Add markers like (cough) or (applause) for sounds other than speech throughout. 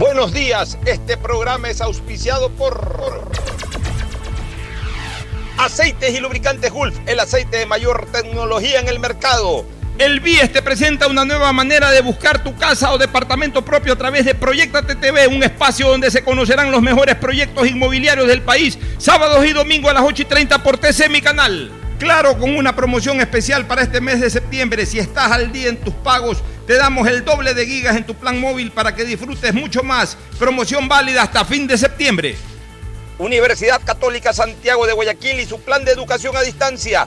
Buenos días, este programa es auspiciado por Aceites y Lubricantes Gulf, el aceite de mayor tecnología en el mercado. El BIES te presenta una nueva manera de buscar tu casa o departamento propio a través de Proyecta TV, un espacio donde se conocerán los mejores proyectos inmobiliarios del país, sábados y domingos a las 8 y 30 por TC Mi Canal. Claro, con una promoción especial para este mes de septiembre, si estás al día en tus pagos, te damos el doble de gigas en tu plan móvil para que disfrutes mucho más. Promoción válida hasta fin de septiembre. Universidad Católica Santiago de Guayaquil y su plan de educación a distancia,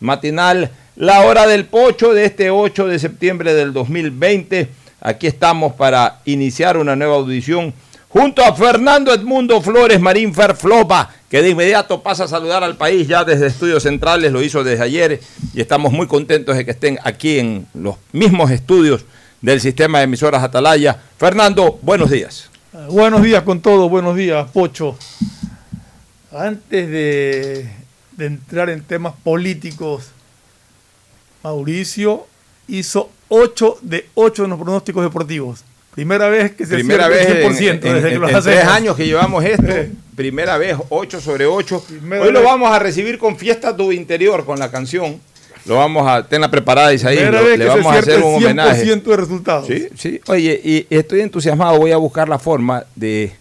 matinal, La Hora del Pocho, de este 8 de septiembre del 2020. Aquí estamos para iniciar una nueva audición junto a Fernando Edmundo Flores Marín Ferflopa, que de inmediato pasa a saludar al país ya desde Estudios Centrales, lo hizo desde ayer y estamos muy contentos de que estén aquí en los mismos estudios del sistema de emisoras Atalaya. Fernando, buenos días. Buenos días con todo, buenos días, Pocho. Antes de, de entrar en temas políticos, Mauricio hizo 8 de 8 en los pronósticos deportivos. Primera vez que se Primera vez el 100% en, en- desde que los en tres años que llevamos esto, (laughs) primera vez 8 sobre 8. Primera Hoy lo vamos a recibir con Fiesta Tu Interior, con la canción. Lo vamos a, tenla preparada Isaí, le que vamos a hacer un el 100% homenaje. de resultados. Sí, sí. Oye, y estoy entusiasmado, voy a buscar la forma de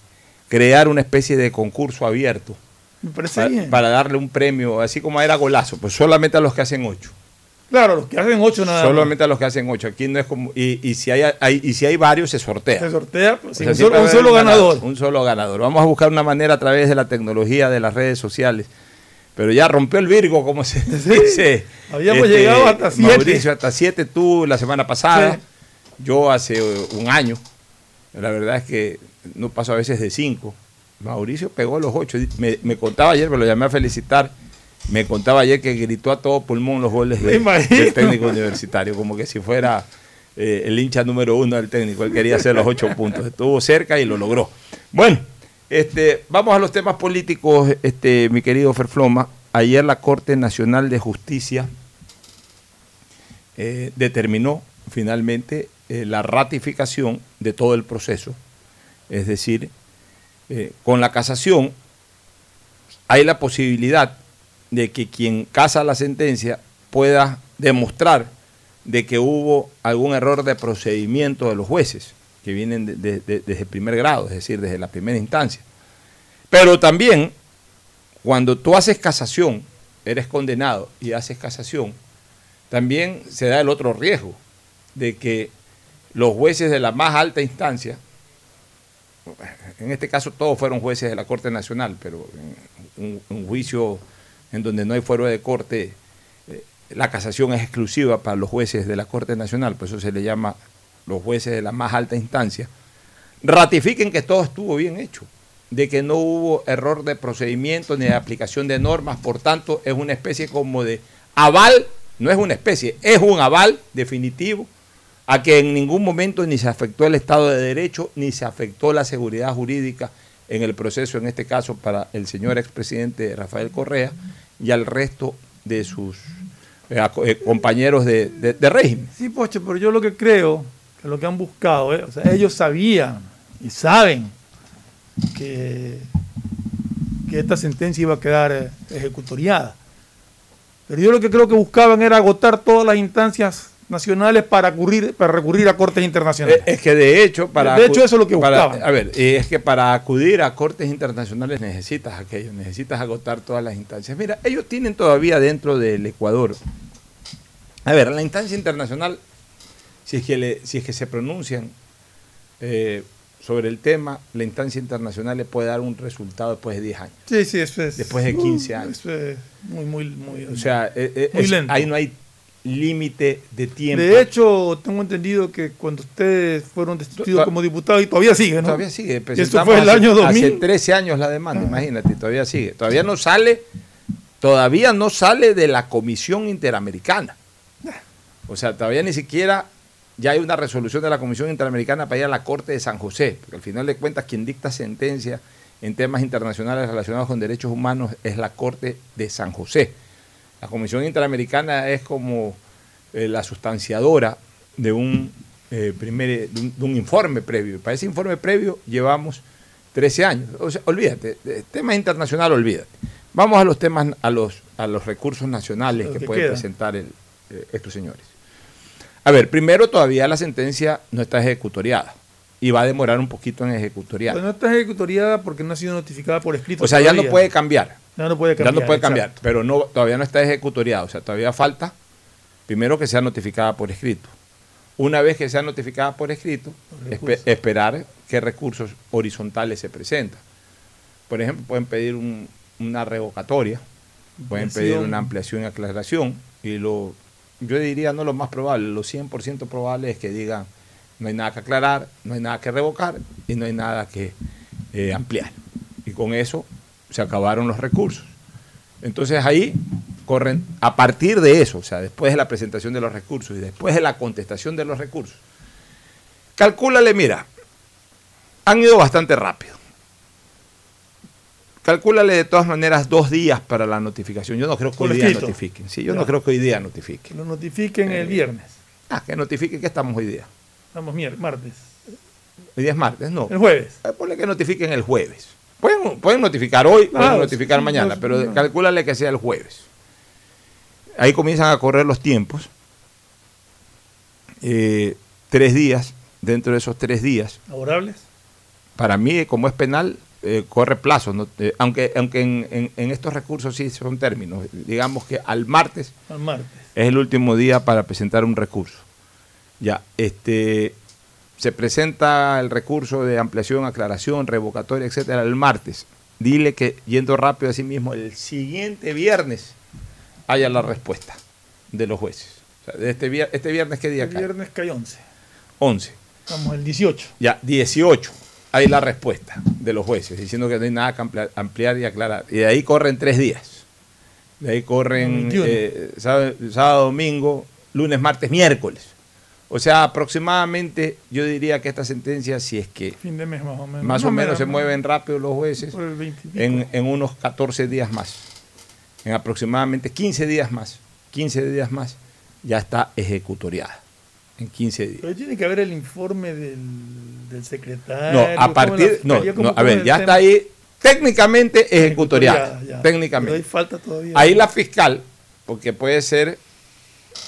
crear una especie de concurso abierto Me parece para, bien. para darle un premio, así como era golazo, pues solamente a los que hacen 8. Claro, los que hacen 8 nada más. Solamente a los que hacen 8. Aquí no es como. Y, y si hay, hay- y si hay varios, se sortea. Se sortea pues, O sí, sea, un, solo, un ganador. Un solo ganador. Vamos a buscar una manera a través de la tecnología de las redes sociales. Pero ya rompió el Virgo, como se (laughs) dice. Este, Habíamos llegado hasta siete. Mauricio, hasta 7 tú la semana pasada. Sí. Yo hace eh, un año. La verdad es que no paso a veces de 5. Mauricio pegó los 8. Me, me contaba ayer, me lo llamé a felicitar. Me contaba ayer que gritó a todo pulmón los goles de- del técnico universitario, como que si fuera eh, el hincha número uno del técnico. Él quería hacer los ocho puntos. Estuvo cerca y lo logró. Bueno, este, vamos a los temas políticos, este, mi querido Ferfloma. Ayer la Corte Nacional de Justicia eh, determinó finalmente eh, la ratificación de todo el proceso. Es decir, eh, con la casación hay la posibilidad de que quien casa la sentencia pueda demostrar de que hubo algún error de procedimiento de los jueces que vienen de- de- de- desde el primer grado, es decir, desde la primera instancia. Pero también, cuando tú haces casación, eres condenado y haces casación, también se da el otro riesgo de que los jueces de la más alta instancia en este caso todos fueron jueces de la Corte Nacional, pero en un, juicio en donde no hay fuero de corte, eh, la casación es exclusiva para los jueces de la Corte Nacional, por eso se le llama los jueces de la más alta instancia, ratifiquen que todo estuvo bien hecho, de que no hubo error de procedimiento ni de aplicación de normas, por tanto es una especie como de aval, no es una especie, es un aval definitivo a que en ningún momento ni se afectó el Estado de Derecho, ni se afectó la seguridad jurídica en el proceso, en este caso para el señor expresidente Rafael Correa y al resto de sus eh, eh, compañeros de, régimen. Sí, Poche, pero yo lo que creo, que lo que han buscado, eh, o sea, ellos sabían y saben que, que esta sentencia iba a quedar ejecutoriada. Pero yo lo que creo que buscaban era agotar todas las instancias nacionales para recurrir, para recurrir a cortes internacionales. Es que de hecho, para. De hecho, eso es lo que buscaban. a ver, es que para acudir a cortes internacionales necesitas aquello, necesitas agotar todas las instancias. Mira, ellos tienen todavía dentro del Ecuador. A ver, la instancia internacional, si es que, si es que se pronuncian eh, sobre el tema, la instancia internacional le puede dar un resultado después de 10 años. Sí, sí, eso es. Después de 15 años. Eso es muy, muy, muy. O sea, eh, eh, ahí no hay límite de tiempo. De hecho, tengo entendido que cuando ustedes fueron destituidos como diputados, y todavía sigue, ¿no? Todavía sigue. Eso fue el año 2000. Hace 13 años la demanda, ah. imagínate, todavía sigue. Todavía no sale, todavía no sale de la Comisión Interamericana. O sea, todavía ni siquiera ya hay una resolución de la Comisión Interamericana para ir a la Corte de San José, porque al final de cuentas quien dicta sentencia en temas internacionales relacionados con derechos humanos es la Corte de San José. La Comisión Interamericana es como eh, la sustanciadora de un, eh, primer, de un, informe previo. Para ese informe previo llevamos 13 años. O sea, olvídate, temas internacional, olvídate. Vamos a los temas, a los, a los recursos nacionales que, pueden presentar el, eh, estos señores. A ver, primero todavía la sentencia no está ejecutoriada y va a demorar un poquito en ejecutoriar. no está ejecutoriada porque no ha sido notificada por escrito. O sea, ya no puede cambiar. Ya no puede cambiar. Ya no puede cambiar, pero no, todavía no está ejecutoriada. O sea, todavía falta, primero que sea notificada por escrito. Una vez que sea notificada por escrito, esperar qué recursos horizontales se presentan. Por ejemplo, pueden pedir una revocatoria, pueden pedir una ampliación y aclaración, y lo, yo diría no lo más probable, lo 100% probable es que digan no hay nada que aclarar, no hay nada que revocar y no hay nada que eh, ampliar. Y con eso se acabaron los recursos. Entonces ahí corren, a partir de eso, o sea, después de la presentación de los recursos y después de la contestación de los recursos, calcúlale, mira, han ido bastante rápido. Calcúlale de todas maneras dos días para la notificación. Yo no creo que hoy día notifiquen. Sí, yo no. creo que hoy día notifiquen. Lo notifiquen el eh, viernes. Ah, que notifiquen que estamos hoy día. Estamos miércoles, martes. Hoy día es martes, no. El jueves. Eh, ponle que notifiquen el jueves. Pueden, pueden notificar hoy, pueden notificar mañana, pero calcúlale que sea el jueves. Ahí comienzan a correr los tiempos. Eh, tres días, dentro de esos tres días. ¿Laborables? Para mí, como es penal, eh, corre plazo, aunque, aunque en, en, estos recursos sí son términos. Digamos que al martes, al martes es el último día para presentar un recurso. Ya, este, se presenta el recurso de ampliación, aclaración, revocatoria, etcétera, el martes. Dile que, yendo rápido a sí mismo, el siguiente viernes haya la respuesta de los jueces. este, este viernes, ¿qué día el viernes cae 11. 11. Estamos el 18. Ya, 18. Hay la respuesta de los jueces, diciendo que no hay nada que ampliar, y aclarar. Y de ahí corren tres días. De ahí corren eh, sábado, domingo, lunes, martes, miércoles. O sea, aproximadamente yo diría que esta sentencia, si es que fin de mes más o menos, más o menos se mueven rápido los jueces, en, en, unos 14 días más, en aproximadamente 15 días más, 15 días más, ya está ejecutoriada. En 15 días. Pero tiene que haber el informe del, del secretario. No, a partir. No, no, a ver, ya está ahí técnicamente ejecutoriada. técnicamente. ahí falta todavía. Ahí la fiscal, porque puede ser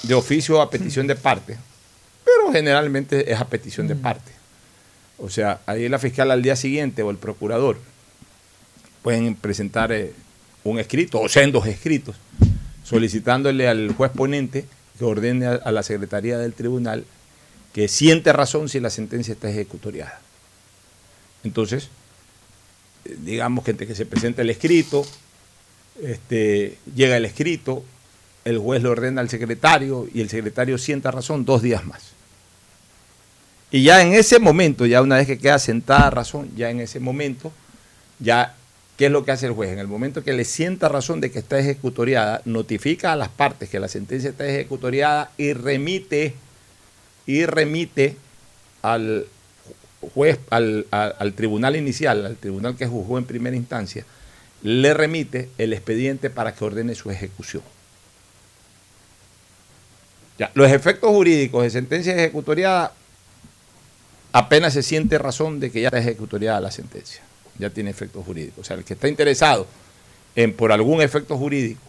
de oficio a petición de parte pero generalmente es a petición de mm. parte. O sea, ahí la fiscal al día siguiente o el procurador pueden presentar eh, un escrito o sendos escritos solicitándole al juez ponente que ordene a, la Secretaría del Tribunal que siente razón si la sentencia está ejecutoriada. Entonces, eh, digamos que que se presenta el escrito, este, llega el escrito, el juez lo ordena al secretario y el secretario sienta razón dos días más. Y ya en ese momento, ya una vez que queda sentada razón, ya en ese momento, ya, ¿qué es lo que hace el juez? En el momento que le sienta razón de que está ejecutoriada, notifica a las partes que la sentencia está ejecutoriada y remite, y remite al juez, al, al- al tribunal inicial, al tribunal que juzgó en primera instancia, le remite el expediente para que ordene su ejecución. Ya, los efectos jurídicos de sentencia ejecutoriada apenas se siente razón de que ya está ejecutoriada la sentencia, ya tiene efectos jurídicos. O sea, el que está interesado en por algún efecto jurídico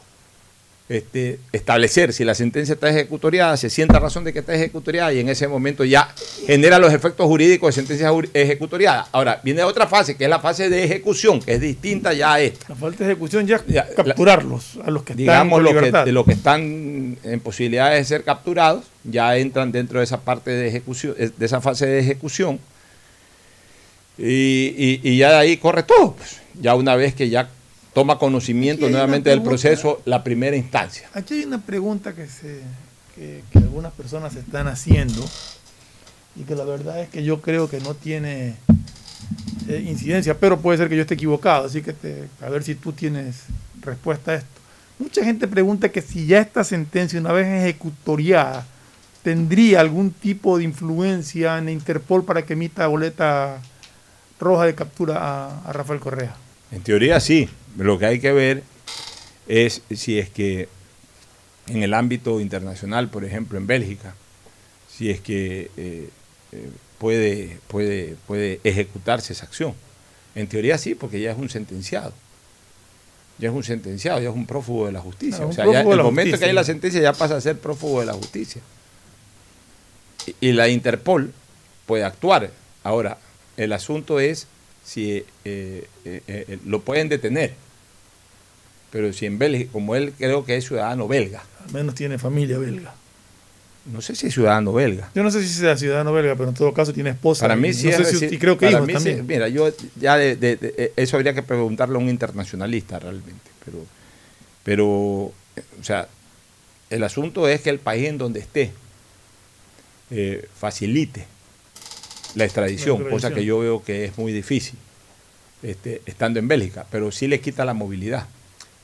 este, establecer si la sentencia está ejecutoriada, se sienta razón de que está ejecutoriada y en ese momento ya genera los efectos jurídicos de sentencia ejecutoriada. Ahora, viene otra fase, que es la fase de ejecución, que es distinta ya a esta. La falta de ejecución ya Ya, la- capturarlos a los que están digamos en lo que, los que están en posibilidades de ser capturados ya entran dentro de esa parte de ejecución eh, de esa fase de ejecución y, y- y ya de ahí corre todo pues. ya una vez que ya toma conocimiento nuevamente del proceso la primera instancia Aquí hay una pregunta que, se, que, que algunas personas están haciendo y que la verdad es que yo creo que no tiene eh, incidencia, pero puede ser que yo esté equivocado, así que te- a ver si tú tienes respuesta a esto. Mucha gente pregunta que si ya esta sentencia, una vez ejecutoriada, tendría algún tipo de influencia en Interpol para que emita boleta roja de captura a, a Rafael Correa. en teoría sí lo que hay que ver es si es que en el ámbito internacional por ejemplo en Bélgica si es que eh, eh, puede, puede, puede ejecutarse esa acción. En teoría sí, porque ya es un sentenciado. Ya es un sentenciado, ya es un prófugo de la justicia. O sea, ya el momento justicia. que hay la sentencia ya pasa a ser prófugo de la justicia. Y, y la Interpol puede actuar. Ahora, el asunto es si eh, eh, eh, lo pueden detener. Pero si en Bélgica, como él creo que es ciudadano belga, Al menos tiene familia belga. no sé si es ciudadano belga. Yo no sé si sea ciudadano belga, pero en todo caso tiene esposa. Para mí sí no es sé si- reci- y creo que para hijos mí sí- mira, yo ya de, de- de- eso habría que preguntarle a un internacionalista realmente, pero, pero, o sea, el asunto es que el país en donde esté facilite la extradición, La cosa que yo veo que es muy difícil, este, estando en Bélgica, pero sí le quita la movilidad.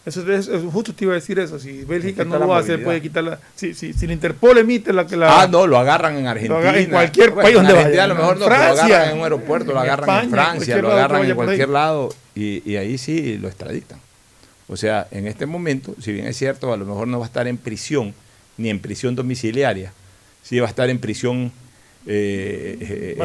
Eso es, es- justo te iba a decir eso. Si Bélgica no lo hace, puede quitarla. Si, si, si la Interpol emite la que la. ah, no, lo agarran en Argentina. agarran en cualquier Bueno, país en donde Argentina vaya, a lo ¿no? mejor En no, pero lo Francia, agarran en un aeropuerto, lo en agarran España, en en Francia, lo agarran en cualquier lado y, y ahí sí lo extraditan. O sea, en este momento, si bien es cierto, a lo mejor no va a estar en prisión, ni en prisión domiciliaria, sí va a estar en prisión eh, eh,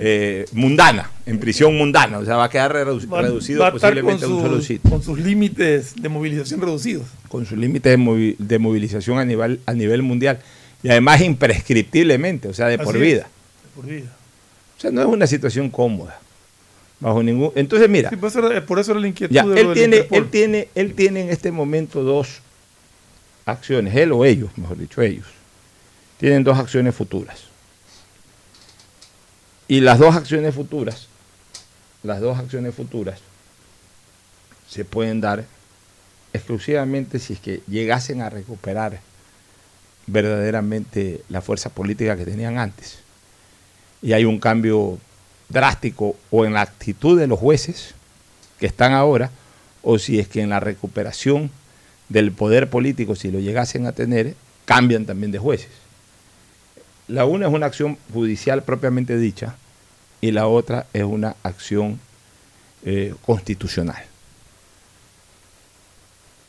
eh, mundana, en prisión mundana, o sea, va a quedar va, reducido va a posiblemente a un solo sitio con sus límites de movilización reducidos. con sus límites de, movi- de movilización a nivel, a nivel mundial y además imprescriptiblemente, o sea, de Así por es, vida. Por vida. O sea, no es una situación cómoda. Bajo ningún. Entonces, mira, Sí, por, eso era, por eso era la inquietud ya, de lo él tiene, Interpol. él tiene, él tiene en este momento dos acciones, él o ellos, mejor dicho, ellos. Tienen dos acciones futuras. Y las dos acciones futuras, las dos acciones futuras se pueden dar exclusivamente si es que llegasen a recuperar verdaderamente la fuerza política que tenían antes. Y hay un cambio drástico o en la actitud de los jueces que están ahora, o si es que en la recuperación del poder político, si lo llegasen a tener, cambian también de jueces. La una es una acción judicial propiamente dicha y la otra es una acción eh, constitucional.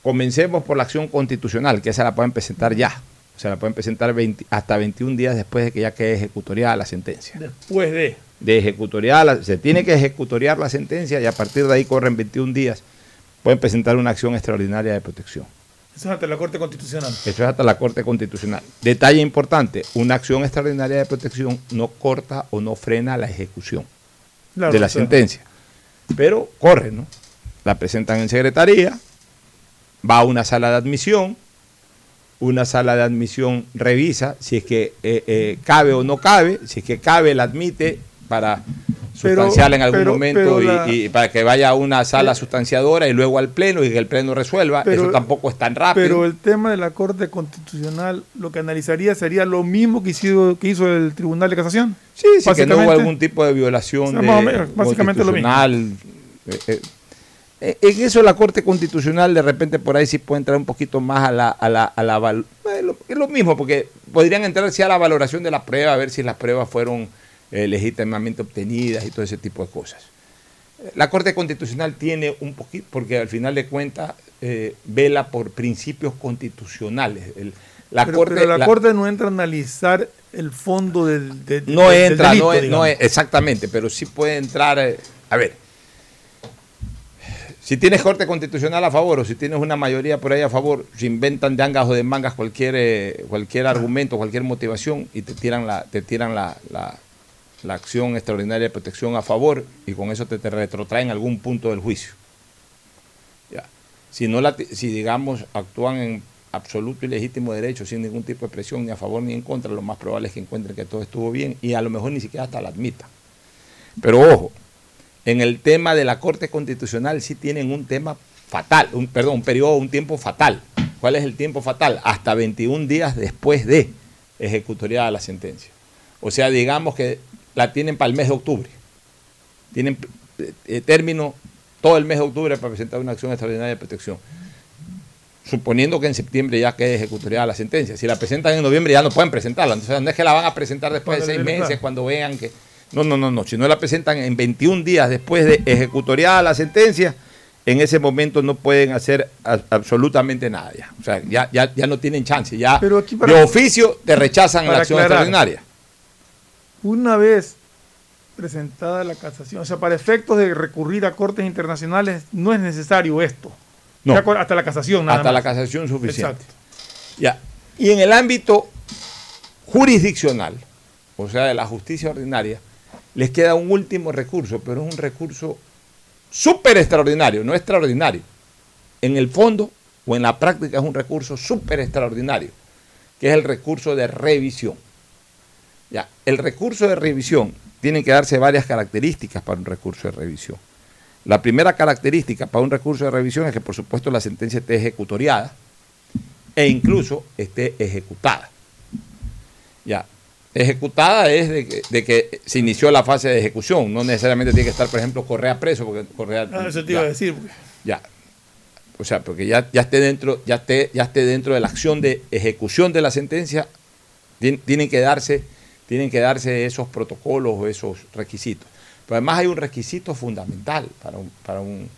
Comencemos por la acción constitucional, que esa la pueden presentar ya. O sea, la pueden presentar 20 hasta 21 días después de que ya quede ejecutoriada la sentencia. Después de. De ejecutoriada, se tiene que ejecutoriar la sentencia y a partir de ahí corren 21 días. Pueden presentar una acción extraordinaria de protección. Eso es ante la Corte Constitucional. Eso es hasta la Corte Constitucional. Detalle importante, una acción extraordinaria de protección no corta o no frena la ejecución Claro, de la sentencia. Pero corre, ¿no? La presentan en secretaría, va a una sala de admisión, una sala de admisión revisa si es que eh, eh, cabe o no cabe, si es que cabe la admite para sustancial en algún pero- momento pero y- la- y, para que vaya a una sala sustanciadora y luego al pleno y que el pleno resuelva. Pero- Eso tampoco es tan rápido. Pero el tema de la Corte Constitucional lo que analizaría sería lo mismo que hizo, que hizo el Tribunal de Casación. sí, sí, que no hubo algún tipo de violación O sea, de- más o menos, básicamente lo mismo. Eh, eh, eh, en eso la Corte Constitucional de repente por ahí sí puede entrar un poquito más a la... A la, a la eh, es lo mismo, porque podrían entrar sí a la valoración de la prueba, a ver si las pruebas fueron eh, legítimamente obtenidas y todo ese tipo de cosas. La Corte Constitucional tiene un poquito, porque al final de cuentas eh, vela por principios constitucionales. El- la pero, Corte, pero la, la- Corte no entra a analizar el fondo del, de- no del entra, delito, no, es- no digamos. es- exactamente, pero sí puede entrar. eh, a ver, si tienes corte constitucional a favor o si tienes una mayoría por ahí a favor, se inventan de angas o de mangas cualquier, eh, cualquier argumento, cualquier motivación y te tiran la, te tiran la, la- la acción extraordinaria de protección a favor y con eso te, retrotraen algún punto del juicio. Ya. Si, no la, si digamos actúan en absoluto y legítimo derecho sin ningún tipo de presión ni a favor ni en contra, lo más probable es que encuentren que todo estuvo bien y a lo mejor ni siquiera hasta la admitan. Pero ojo, en el tema de la Corte Constitucional sí tienen un tema fatal, un, perdón, un periodo, un tiempo fatal. ¿Cuál es el tiempo fatal? Hasta 21 días después de ejecutoriada la sentencia. O sea, digamos que la tienen para el mes de octubre. Tienen eh, eh, término todo el mes de octubre para presentar una acción extraordinaria de protección. Suponiendo que en septiembre ya quede ejecutoriada la sentencia. Si la presentan en noviembre ya no pueden presentarla. Entonces, no es que la van a presentar después de seis meses, cuando vean que... No, no, no, no. Si no la presentan en 21 días después de ejecutoriada la sentencia, en ese momento no pueden hacer a- absolutamente nada ya. O sea, ya, ya, ya no tienen chance. Ya Pero aquí para- de oficio te rechazan la acción aclarar. extraordinaria. Una vez presentada la casación, o sea, para efectos de recurrir a cortes internacionales, no es necesario esto. No. Hasta la casación, nada Hasta la casación suficiente. Exacto. Ya. Y en el ámbito jurisdiccional, o sea, de la justicia ordinaria, les queda un último recurso, pero es un recurso súper extraordinario, no extraordinario. En el fondo o en la práctica es un recurso súper extraordinario, que es el recurso de revisión. Ya, el recurso de revisión tiene que darse varias características para un recurso de revisión. La primera característica para un recurso de revisión es que, por supuesto, la sentencia esté ejecutoriada e incluso esté ejecutada. Ya, ejecutada es de que, de que se inició la fase de ejecución, no necesariamente tiene que estar, por ejemplo, Correa preso, porque Correa... Ah, eso te ya, iba a decir. porque- ya. O sea, porque ya, ya esté dentro, ya esté, ya esté dentro de la acción de ejecución de la sentencia, tien- tienen que darse, tienen que darse esos protocolos o esos requisitos. Pero además hay un requisito fundamental para un,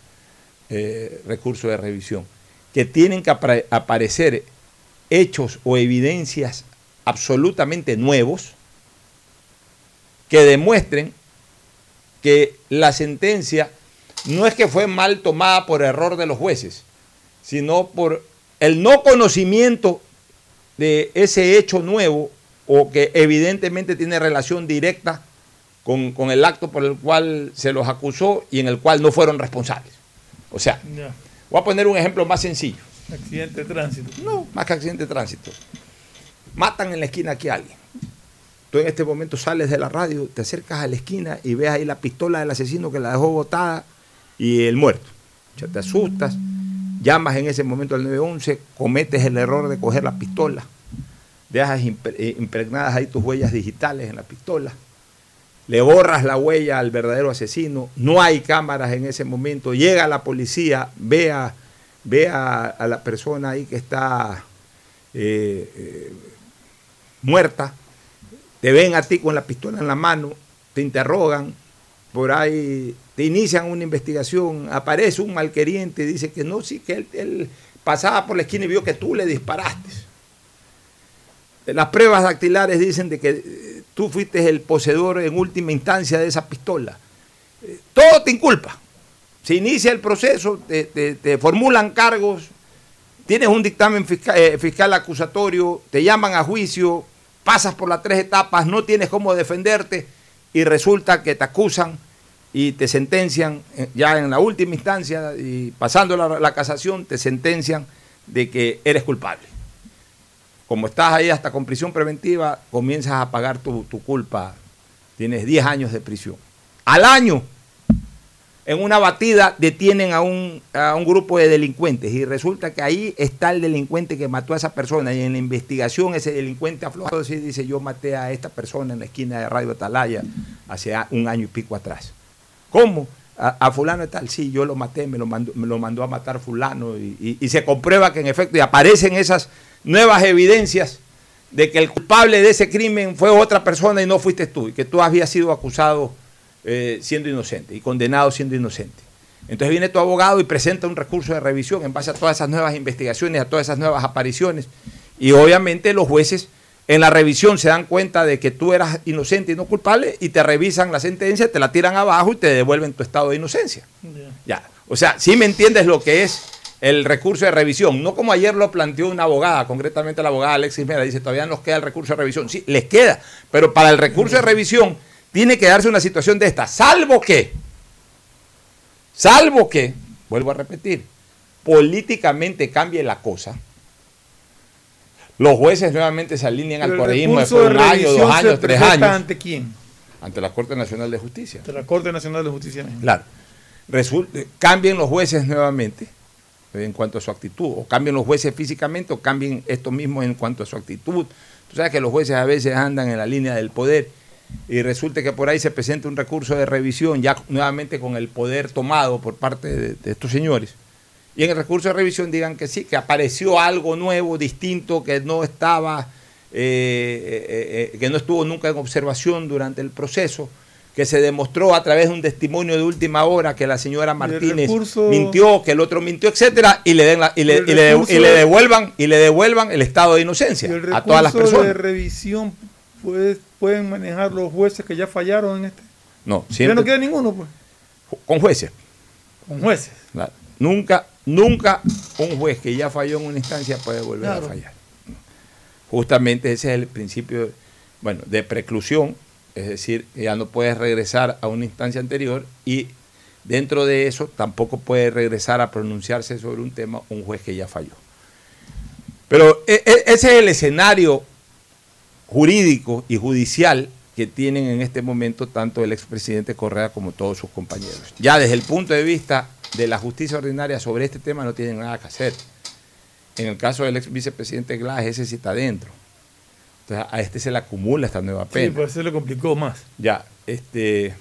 eh, recurso de revisión, que tienen que apare- aparecer hechos o evidencias absolutamente nuevos que demuestren que la sentencia no es que fue mal tomada por error de los jueces, sino por el no conocimiento de ese hecho nuevo o que evidentemente tiene relación directa con, con el acto por el cual se los acusó y en el cual no fueron responsables. O sea, voy a poner un ejemplo más sencillo. Accidente de tránsito. No, más que accidente de tránsito. Matan en la esquina aquí a alguien. Tú en este momento sales de la radio, te acercas a la esquina y ves ahí la pistola del asesino que la dejó botada y el muerto. Ya te asustas, llamas en ese momento al 911, cometes el error de coger la pistola, dejas eh, impregnadas ahí tus huellas digitales en la pistola, le borras la huella al verdadero asesino, no hay cámaras en ese momento, llega la policía, ve a, a, la persona ahí que está eh, eh, muerta, te ven a ti con la pistola en la mano, te interrogan, por ahí te inician una investigación, aparece un malqueriente dice que no, sí, que él, él pasaba por la esquina y vio que tú le disparaste. Las pruebas dactilares dicen de que eh, tú fuiste el poseedor en última instancia de esa pistola. Eh, Todo te inculpa. Se inicia el proceso, te, formulan cargos, tienes un dictamen fiscal, eh, acusatorio, te llaman a juicio, pasas por las tres etapas, no tienes cómo defenderte y resulta que te acusan y te sentencian eh, ya en la última instancia y pasando la casación te sentencian de que eres culpable. Como estás ahí hasta con prisión preventiva, comienzas a pagar tu, tu culpa, tienes 10 años de prisión. Al año, en una batida, detienen a un, a un grupo de delincuentes y resulta que ahí está el delincuente que mató a esa persona y en la investigación ese delincuente aflojado y dice yo maté a esta persona en la esquina de Radio Atalaya hace un año y pico atrás. ¿Cómo? A, fulano y tal, sí, yo lo maté, me lo mandó, me lo mandó a matar fulano y, se comprueba que en efecto y aparecen esas nuevas evidencias de que el culpable de ese crimen fue otra persona y no fuiste tú, y que tú habías sido acusado eh, siendo inocente y condenado siendo inocente. Entonces viene tu abogado y presenta un recurso de revisión en base a todas esas nuevas investigaciones, a todas esas nuevas apariciones, y obviamente los jueces en la revisión se dan cuenta de que tú eras inocente y no culpable y te revisan la sentencia, te la tiran abajo y te devuelven tu estado de inocencia. Ya. O sea, si me entiendes lo que es el recurso de revisión, no como ayer lo planteó una abogada, concretamente la abogada Alexis Mera, dice, todavía nos queda el recurso de revisión. Sí, les queda, pero para el recurso de revisión tiene que darse una situación de esta, salvo que, salvo que, vuelvo a repetir, políticamente cambie la cosa, los jueces nuevamente se alinean al correísmo después de un año, dos años, tres años. ¿Ante quién? Ante la Corte Nacional de Justicia. Ante la Corte Nacional de Justicia. Claro. cambien los jueces nuevamente en cuanto a su actitud, o cambien los jueces físicamente o cambien esto mismo en cuanto a su actitud. Tú sabes que los jueces a veces andan en la línea del poder y resulta que por ahí se presenta un recurso de revisión ya nuevamente con el poder tomado por parte de, estos señores. Y en el recurso de revisión digan que sí, que apareció algo nuevo, distinto, que no estaba, eh, eh, eh, que no estuvo nunca en observación durante el proceso que se demostró a través de un testimonio de última hora que la señora Martínez mintió, que el otro mintió, etcétera, y le den y, le, devuelvan y le devuelvan el estado de inocencia a todas las personas. de revisión pueden manejar los jueces que ya fallaron en este. No, siempre. no queda ninguno, pues. Con jueces. Con jueces. Nunca, nunca un juez que ya falló en una instancia puede volver a fallar. Justamente ese es el principio, bueno, de preclusión es decir, ya no puedes regresar a una instancia anterior y dentro de eso tampoco puede regresar a pronunciarse sobre un tema un juez que ya falló. Pero e, e, ese es el escenario jurídico y judicial que tienen en este momento tanto el expresidente Correa como todos sus compañeros. Ya desde el punto de vista de la justicia ordinaria sobre este tema no tienen nada que hacer. En el caso del ex vicepresidente Glass, ese sí está dentro a este se le acumula esta nueva pena. Sí, pues se le complicó más. Ya, este,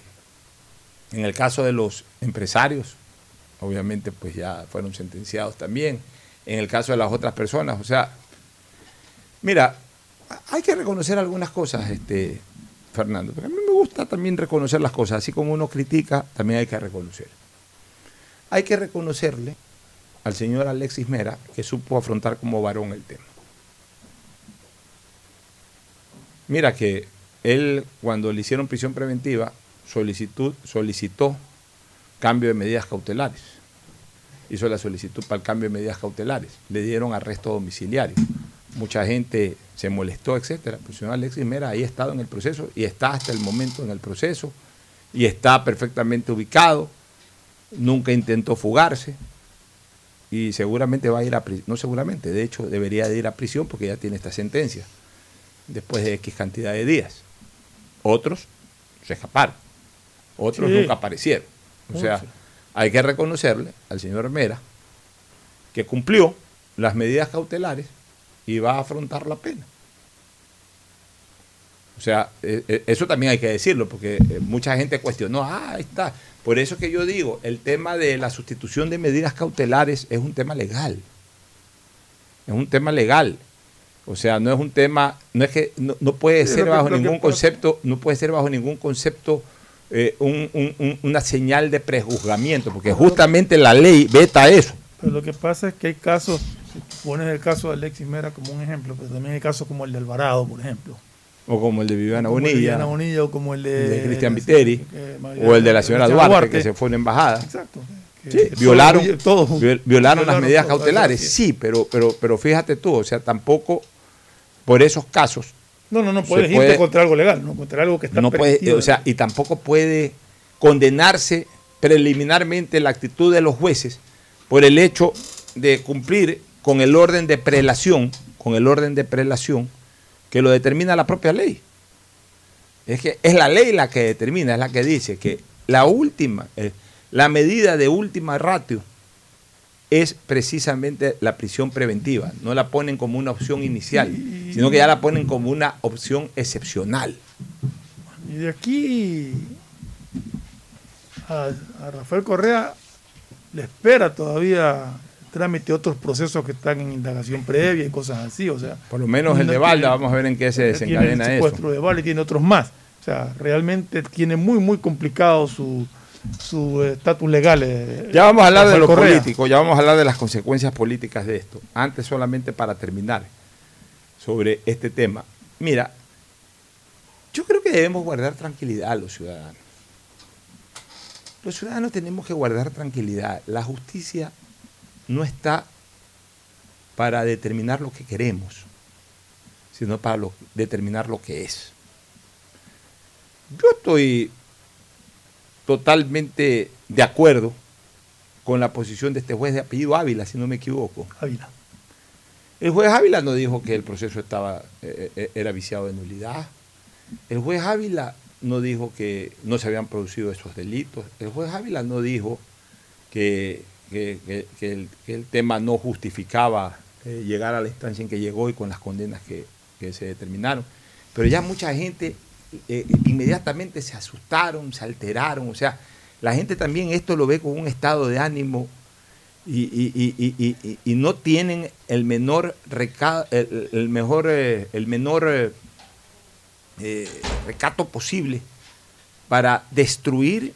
en el caso de los empresarios, obviamente pues ya fueron sentenciados también. En el caso de las otras personas, o sea, mira, hay que reconocer algunas cosas, este, Fernando, porque a mí me gusta también reconocer las cosas, así como uno critica, también hay que reconocer. Hay que reconocerle al señor Alexis Mera que supo afrontar como varón el tema. Mira que él, cuando le hicieron prisión preventiva, solicitó cambio de medidas cautelares. Hizo la solicitud para el cambio de medidas cautelares. Le dieron arresto domiciliario. Mucha gente se molestó, etcétera. el señor Alexis Mera ahí ha estado en el proceso y está hasta el momento en el proceso y está perfectamente ubicado. Nunca intentó fugarse y seguramente va a ir a prisión. No seguramente, de hecho debería de ir a prisión porque ya tiene esta sentencia después de X cantidad de días. Otros se escaparon, otros nunca aparecieron. O sea, hay que reconocerle al señor Mera que cumplió las medidas cautelares y va a afrontar la pena. O sea, e, e, eso también hay que decirlo, porque eh, mucha gente cuestionó, ah, ahí está. Por eso que yo digo, el tema de la sustitución de medidas cautelares es un tema legal. Es un tema legal. O sea, no es un tema, no es que no, puede ser bajo ningún concepto, no puede ser bajo ningún concepto eh, una señal de prejuzgamiento, porque justamente la ley veta eso. Pero lo que pasa es que hay casos, si pones el caso de Alexis Mera como un ejemplo, pero también hay casos como el de Alvarado, por ejemplo. O como el de Viviana Bonilla. Bonilla o como el de, Cristian Viteri. o el de la señora Duarte, que se fue en embajada. Exacto. violaron, violaron las medidas cautelares. Sí, pero, pero, pero fíjate tú, o sea, tampoco por esos casos. No, no, no puedes irte contra algo legal, no contra algo que está no puede, O sea, y tampoco puede condenarse preliminarmente la actitud de los jueces por el hecho de cumplir con el orden de prelación, con el orden de prelación que lo determina la propia ley. Es que es la ley la que determina, es la que dice que la última, eh, la medida de última ratio es precisamente la prisión preventiva. No la ponen como una opción inicial, sino que ya la ponen como una opción excepcional. Y de aquí a, Rafael Correa le espera todavía trámite otros procesos que están en indagación previa y cosas así. O sea, Por lo menos el de Valda, vamos a ver en qué se desencadena el secuestro de Valda y tiene otros más. O sea, realmente tiene muy, muy complicado su su estatus legal. Eh, ya vamos a hablar de lo político, ya vamos a hablar de las consecuencias políticas de esto. Antes solamente para terminar sobre este tema. Mira, yo creo que debemos guardar tranquilidad a los ciudadanos. Los ciudadanos tenemos que guardar tranquilidad. La justicia no está para determinar lo que queremos, sino para determinar lo que es. Yo estoy totalmente de acuerdo con la posición de este juez de apellido Ávila, si no me equivoco. Ávila. El juez Ávila no dijo que el proceso estaba, eh, eh, era viciado de nulidad. El juez Ávila no dijo que no se habían producido esos delitos. El juez Ávila no dijo que, el, tema no justificaba eh, llegar a la instancia en que llegó y con las condenas que, se determinaron. Pero ya mucha gente eh, inmediatamente se asustaron, se alteraron, o sea, la gente también esto lo ve con un estado de ánimo y, no tienen el menor el, mejor, eh, el menor eh, recato posible para destruir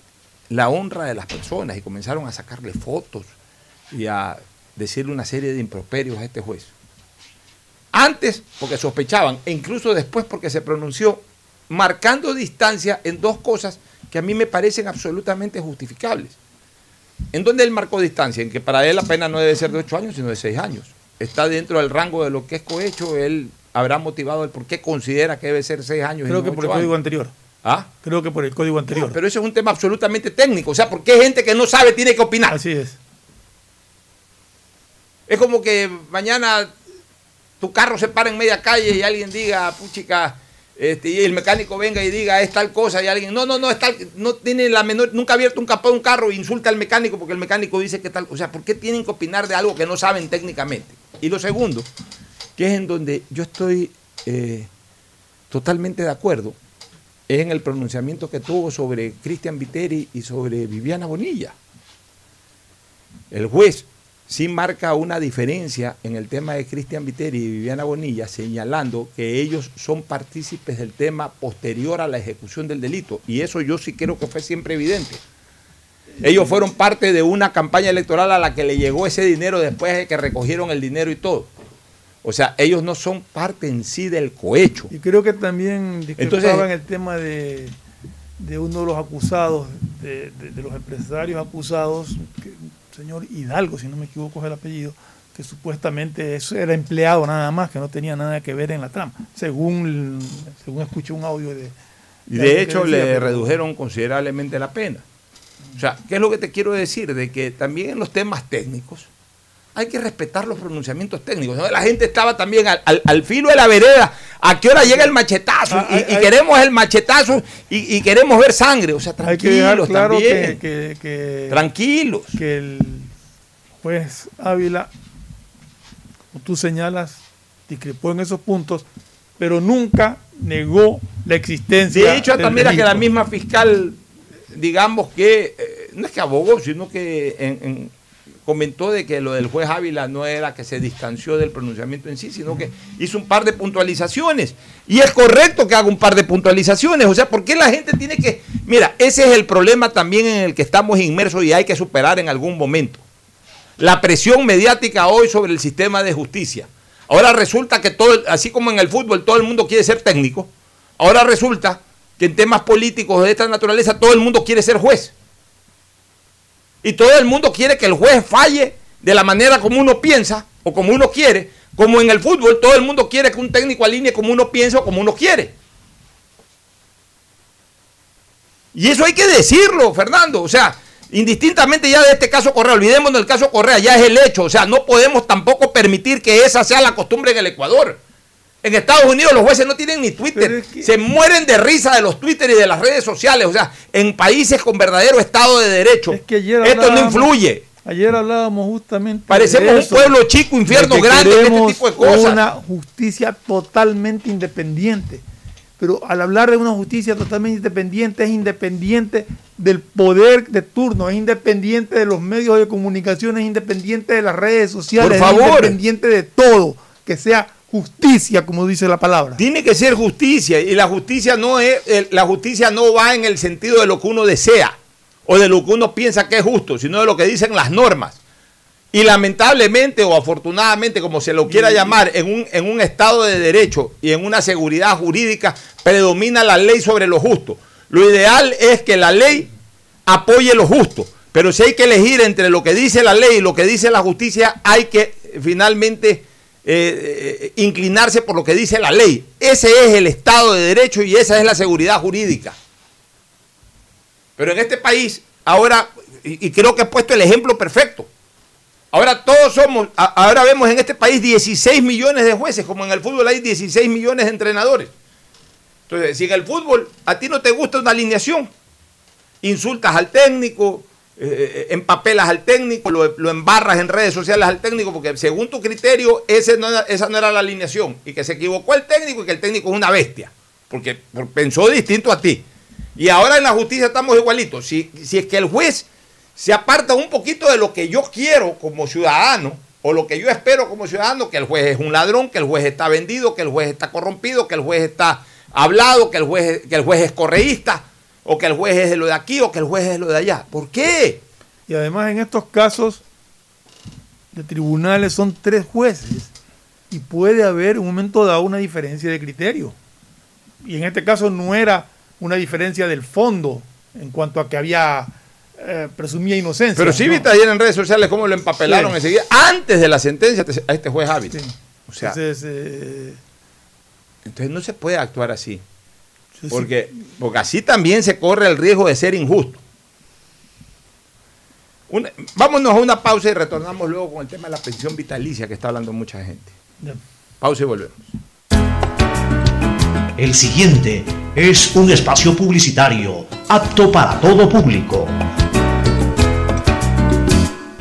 la honra de las personas y comenzaron a sacarle fotos y a decirle una serie de improperios a este juez. Antes porque sospechaban e incluso después porque se pronunció marcando distancia en dos cosas que a mí me parecen absolutamente justificables. ¿En dónde él marcó distancia? En que para él la pena no debe ser de ocho años, sino de seis años. Está dentro del rango de lo que es cohecho, él habrá motivado el por qué considera que debe ser seis años. Creo que por el código anterior. ¿Ah? Creo que por el código anterior. pero eso es un tema absolutamente técnico. O sea, ¿por qué gente que no sabe tiene que opinar? Así es. Es como que mañana tu carro se para en media calle y alguien diga, puchica, este, y el mecánico venga y diga es tal cosa y alguien, no, no, no, es tal, no tiene la menor, nunca ha abierto un capó de un carro e insulta al mecánico porque el mecánico dice que tal, o sea, ¿por qué tienen que opinar de algo que no saben técnicamente? Y lo segundo, que es en donde yo estoy eh, totalmente de acuerdo, es en el pronunciamiento que tuvo sobre Cristian Viteri y sobre Viviana Bonilla. El juez sí marca una diferencia en el tema de Cristian Viteri y Viviana Bonilla, señalando que ellos son partícipes del tema posterior a la ejecución del delito. Y eso yo sí creo que fue siempre evidente. Ellos fueron parte de una campaña electoral a la que le llegó ese dinero después de que recogieron el dinero y todo. O sea, ellos no son parte en sí del cohecho. Y creo que también discrepaban el tema de, uno de los acusados, de, de los empresarios acusados, que señor Hidalgo, si no me equivoco es el apellido, que supuestamente eso era empleado nada más, que no tenía nada que ver en la trama, según, según escuché un audio de... Y de, hecho le redujeron considerablemente la pena. O sea, ¿qué es lo que te quiero decir? De que también en los temas técnicos hay que respetar los pronunciamientos técnicos. La gente estaba también al, filo de la vereda. ¿A qué hora llega el machetazo? Ah, y, queremos el machetazo y, queremos ver sangre. O sea, tranquilos claro Que, tranquilos. Que el juez Ávila, como tú señalas, discrepó en esos puntos, pero nunca negó la existencia. De hecho, también era que la misma fiscal, digamos que, eh, no es que abogó, sino que en comentó de que lo del juez Ávila no era que se distanció del pronunciamiento en sí, sino que hizo un par de puntualizaciones. Y es correcto que haga un par de puntualizaciones. O sea, ¿por qué la gente tiene que... Mira, ese es el problema también en el que estamos inmersos y hay que superar en algún momento. La presión mediática hoy sobre el sistema de justicia. Ahora resulta que todo, así como en el fútbol todo el mundo quiere ser técnico, ahora resulta que en temas políticos de esta naturaleza todo el mundo quiere ser juez. Y todo el mundo quiere que el juez falle de la manera como uno piensa o como uno quiere. Como en el fútbol, todo el mundo quiere que un técnico alinee como uno piensa o como uno quiere. Y eso hay que decirlo, Fernando. O sea, indistintamente ya de este caso Correa, olvidémonos del caso Correa, ya es el hecho. O sea, no podemos tampoco permitir que esa sea la costumbre en el Ecuador. En Estados Unidos los jueces no tienen ni Twitter. Se mueren de risa de los Twitter y de las redes sociales. O sea, en países con verdadero Estado de Derecho, esto no influye. Ayer hablábamos justamente. Parecemos un pueblo chico, infierno grande, este tipo de cosas. Una justicia totalmente independiente. Pero al hablar de una justicia totalmente independiente, es independiente del poder de turno, es independiente de los medios de comunicación, es independiente de las redes sociales, es independiente de todo. Que sea justicia, como dice la palabra. Tiene que ser justicia y la justicia no es la justicia no va en el sentido de lo que uno desea o de lo que uno piensa que es justo, sino de lo que dicen las normas. Y lamentablemente o afortunadamente, como se lo quiera llamar, en un, en un Estado de Derecho y en una seguridad jurídica, predomina la ley sobre lo justo. Lo ideal es que la ley apoye lo justo, pero si hay que elegir entre lo que dice la ley y lo que dice la justicia, hay que finalmente eh, eh, inclinarse por lo que dice la ley. Ese es el Estado de Derecho y esa es la seguridad jurídica. Pero en este país, ahora, y, creo que he puesto el ejemplo perfecto, ahora todos somos, ahora vemos en este país 16 millones de jueces, como en el fútbol hay 16 millones de entrenadores. Entonces, si en el fútbol a ti no te gusta una alineación, insultas al técnico, eh, eh, empapelas al técnico, lo, embarras en redes sociales al técnico, porque según tu criterio ese no esa no era la alineación, y que se equivocó el técnico y que el técnico es una bestia, porque pensó distinto a ti. Y ahora en la justicia estamos igualitos. Si, si es que el juez se aparta un poquito de lo que yo quiero como ciudadano, o lo que yo espero como ciudadano, que el juez es un ladrón, que el juez está vendido, que el juez está corrompido, que el juez está hablado, que el juez, que el juez es correísta, o que el juez es de lo de aquí, o que el juez es de lo de allá. ¿Por qué? Y además en estos casos de tribunales son tres jueces y puede haber un momento dado una diferencia de criterio. Y en este caso no era una diferencia del fondo en cuanto a que había eh, presumía inocencia. Pero sí viste ayer en redes sociales cómo lo empapelaron enseguida, antes de la sentencia a este juez hábil. O sea, entonces, eh, entonces, no se puede actuar así. Porque, porque así también se corre el riesgo de ser injusto. vámonos a una pausa y retornamos luego con el tema de la pensión vitalicia que está hablando mucha gente. Pausa y volvemos. El siguiente es un espacio publicitario apto para todo público.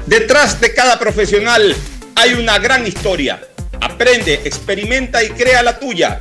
Detrás de cada profesional hay una gran historia. Aprende, experimenta y crea la tuya.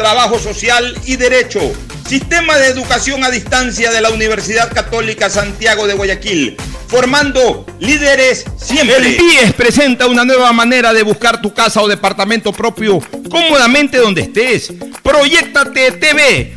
trabajo social y derecho Sistema de Educación a Distancia de la Universidad Católica Santiago de Guayaquil, formando líderes siempre. El BIES presenta una nueva manera de buscar tu casa o departamento propio cómodamente donde estés. Proyectate TV,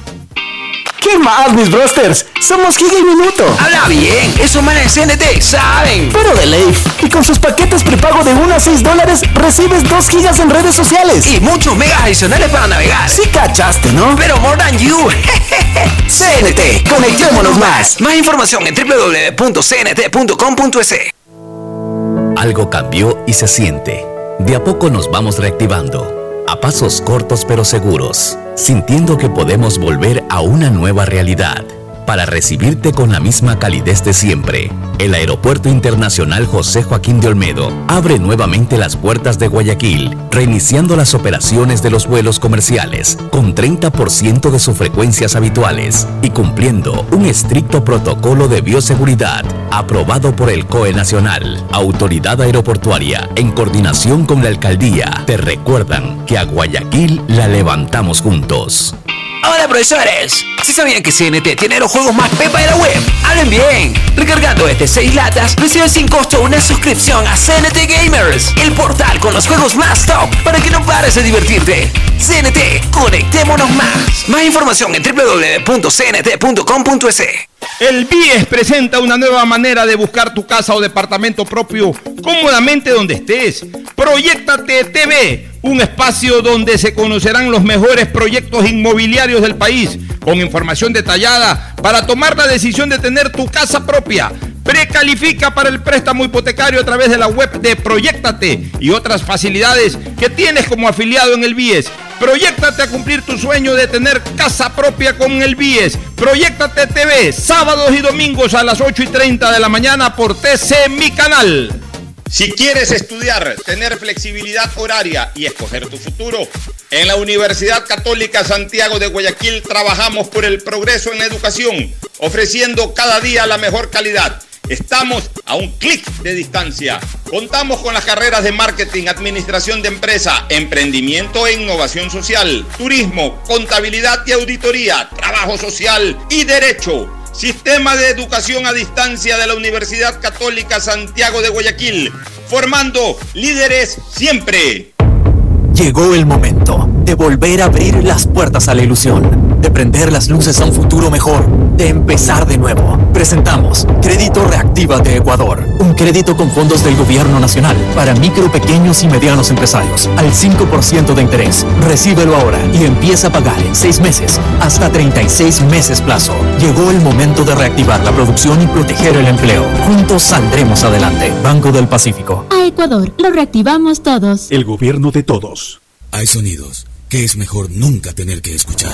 ¿Qué más, mis brosters? Somos Giga y Minuto. Habla bien, eso manes de CNT, ¿saben? Pero de Leif. Y con sus paquetes prepago de 1 a 6 dólares, recibes 2 gigas en redes sociales. Y muchos megas adicionales para navegar. Sí cachaste, ¿no? Pero more than you. (laughs) CNT, conectémonos más. Más información en www.cnt.com.es. Algo cambió y se siente. De a poco nos vamos reactivando a pasos cortos pero seguros, sintiendo que podemos volver a una nueva realidad para recibirte con la misma calidez de siempre. El Aeropuerto Internacional José Joaquín de Olmedo abre nuevamente las puertas de Guayaquil, reiniciando las operaciones de los vuelos comerciales con 30% de sus frecuencias habituales y cumpliendo un estricto protocolo de bioseguridad aprobado por el COE Nacional. Autoridad Aeroportuaria, en coordinación con la Alcaldía, te recuerdan que a Guayaquil la levantamos juntos. Hola profesores, si sabían que CNT tiene los juegos más pepa de la web, hablen bien. Recargando este 6 latas, recibes sin costo una suscripción a CNT Gamers, el portal con los juegos más top para que no pares de divertirte. CNT, conectémonos más. Más información en www.cnt.com.es. El BIES presenta una nueva manera de buscar tu casa o departamento propio cómodamente donde estés. Proyectate TV, un espacio donde se conocerán los mejores proyectos inmobiliarios del país, con información detallada para tomar la decisión de tener tu casa propia. Precalifica para el préstamo hipotecario a través de la web de Proyectate y otras facilidades que tienes como afiliado en el BIES. Proyectate a cumplir tu sueño de tener casa propia con el BIES. Proyectate TV, sábados y domingos a las 8 y 30 de la mañana por TC Mi Canal. Si quieres estudiar, tener flexibilidad horaria y escoger tu futuro, en la Universidad Católica Santiago de Guayaquil trabajamos por el progreso en la educación, ofreciendo cada día la mejor calidad Estamos a un clic de distancia. Contamos con las carreras de marketing, administración de empresa, emprendimiento e innovación social, turismo, contabilidad y auditoría, trabajo social y derecho. Sistema de Educación a Distancia de la Universidad Católica Santiago de Guayaquil, formando líderes siempre. Llegó el momento de volver a abrir las puertas a la ilusión, de prender las luces a un futuro mejor, de empezar de nuevo. Presentamos Crédito Reactiva de Ecuador, un crédito con fondos del gobierno nacional para micro, pequeños y medianos empresarios, al 5% de interés. Recíbelo ahora y empieza a pagar en 6 meses, hasta 36 meses plazo. Llegó el momento de reactivar la producción y proteger el empleo. Juntos saldremos adelante. Banco del Pacífico. A Ecuador, lo reactivamos todos. El gobierno de todos. Hay sonidos que es mejor nunca tener que escuchar.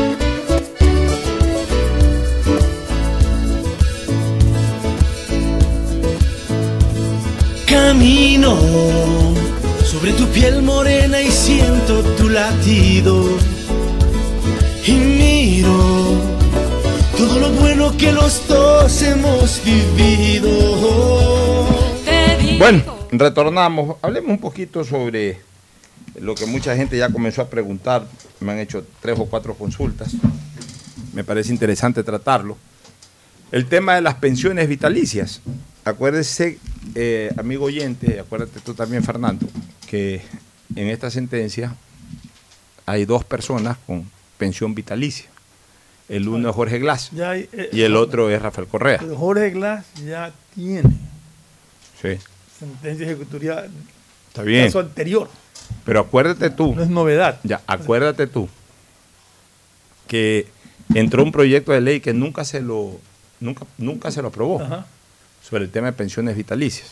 Camino sobre tu piel morena y siento tu latido. Y miro todo lo bueno que los dos hemos vivido. Bueno, retornamos. Hablemos un poquito sobre lo que mucha gente ya comenzó a preguntar. Me han hecho tres o cuatro consultas. Me parece interesante tratarlo. El tema de las pensiones vitalicias. Acuérdese, eh, amigo oyente, acuérdate tú también, Fernando, que en esta sentencia hay dos personas con pensión vitalicia. El uno es Jorge Glass eh, y el otro es Rafael Correa. Pero Jorge Glass ya tiene sí. sentencia ejecutoria Está bien. caso anterior. Pero acuérdate tú. No es novedad. Ya, acuérdate tú que entró un proyecto de ley que nunca se lo, nunca, nunca se lo aprobó. Ajá sobre el tema de pensiones vitalicias.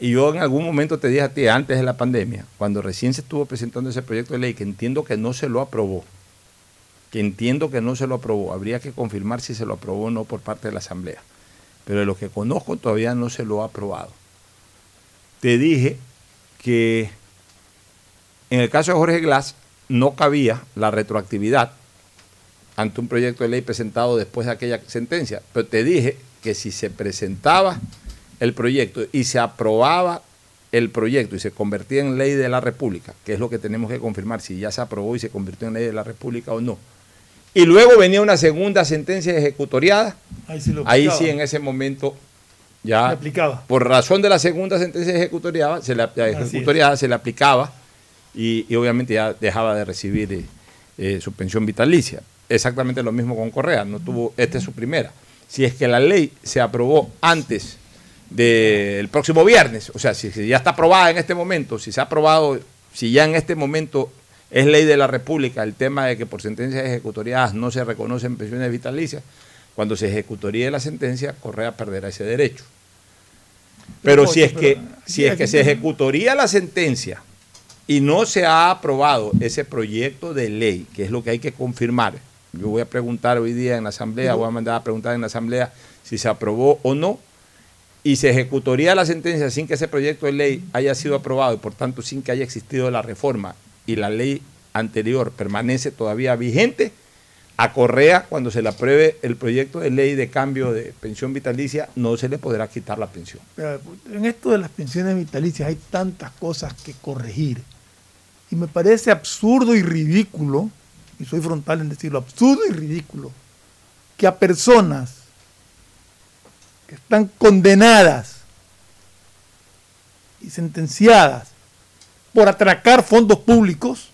Y yo en algún momento te dije a ti, antes de la pandemia, cuando recién se estuvo presentando ese proyecto de ley, que entiendo que no se lo aprobó, que entiendo que no se lo aprobó, habría que confirmar si se lo aprobó o no por parte de la Asamblea. Pero de lo que conozco todavía no se lo ha aprobado. Te dije que en el caso de Jorge Glass no cabía la retroactividad ante un proyecto de ley presentado después de aquella sentencia, pero te dije que si se presentaba el proyecto y se aprobaba el proyecto y se convertía en ley de la República, que es lo que tenemos que confirmar si ya se aprobó y se convirtió en ley de la República o no. Y luego venía una segunda sentencia ejecutoriada. Ahí sí, en ese momento ya aplicaba. por razón de la segunda sentencia ejecutoriada se le, ejecutoriada se le aplicaba y, obviamente ya dejaba de recibir eh, eh, su pensión vitalicia. Exactamente lo mismo con Correa, no tuvo, esta es su primera si es que la ley se aprobó antes del próximo viernes. O sea, si, si ya está aprobada en este momento, si se ha aprobado, si ya en este momento es ley de la República el tema de que por sentencias ejecutoriadas no se reconocen pensiones vitalicias, cuando se ejecutaría la sentencia, Correa perderá ese derecho. Pero si es que, si es que se ejecutaría la sentencia y no se ha aprobado ese proyecto de ley, que es lo que hay que confirmar, yo voy a preguntar hoy día en la Asamblea, voy a mandar a preguntar en la Asamblea si se aprobó o no, y se ejecutaría la sentencia sin que ese proyecto de ley haya sido aprobado y por tanto sin que haya existido la reforma y la ley anterior permanece todavía vigente, a Correa, cuando se le apruebe el proyecto de ley de cambio de pensión vitalicia, no se le podrá quitar la pensión. Pero en esto de las pensiones vitalicias hay tantas cosas que corregir. Y me parece absurdo y ridículo, y soy frontal en decirlo, absurdo y ridículo, que a personas que están condenadas y sentenciadas por atracar fondos públicos,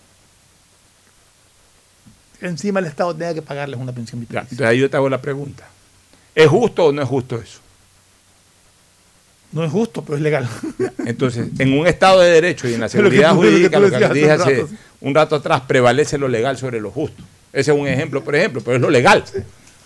encima el Estado tenga que pagarles una pensión Ya, vitalicia. entonces ahí yo te hago la pregunta. ¿Es justo o no es justo eso? No es justo, pero es legal. Entonces, en un Estado de derecho y en la lo seguridad tú- es lo que jurídica, lo que decías dije hace un rato, sí. un rato atrás, prevalece lo legal sobre lo justo. Ese es un ejemplo, por ejemplo, pero es lo legal.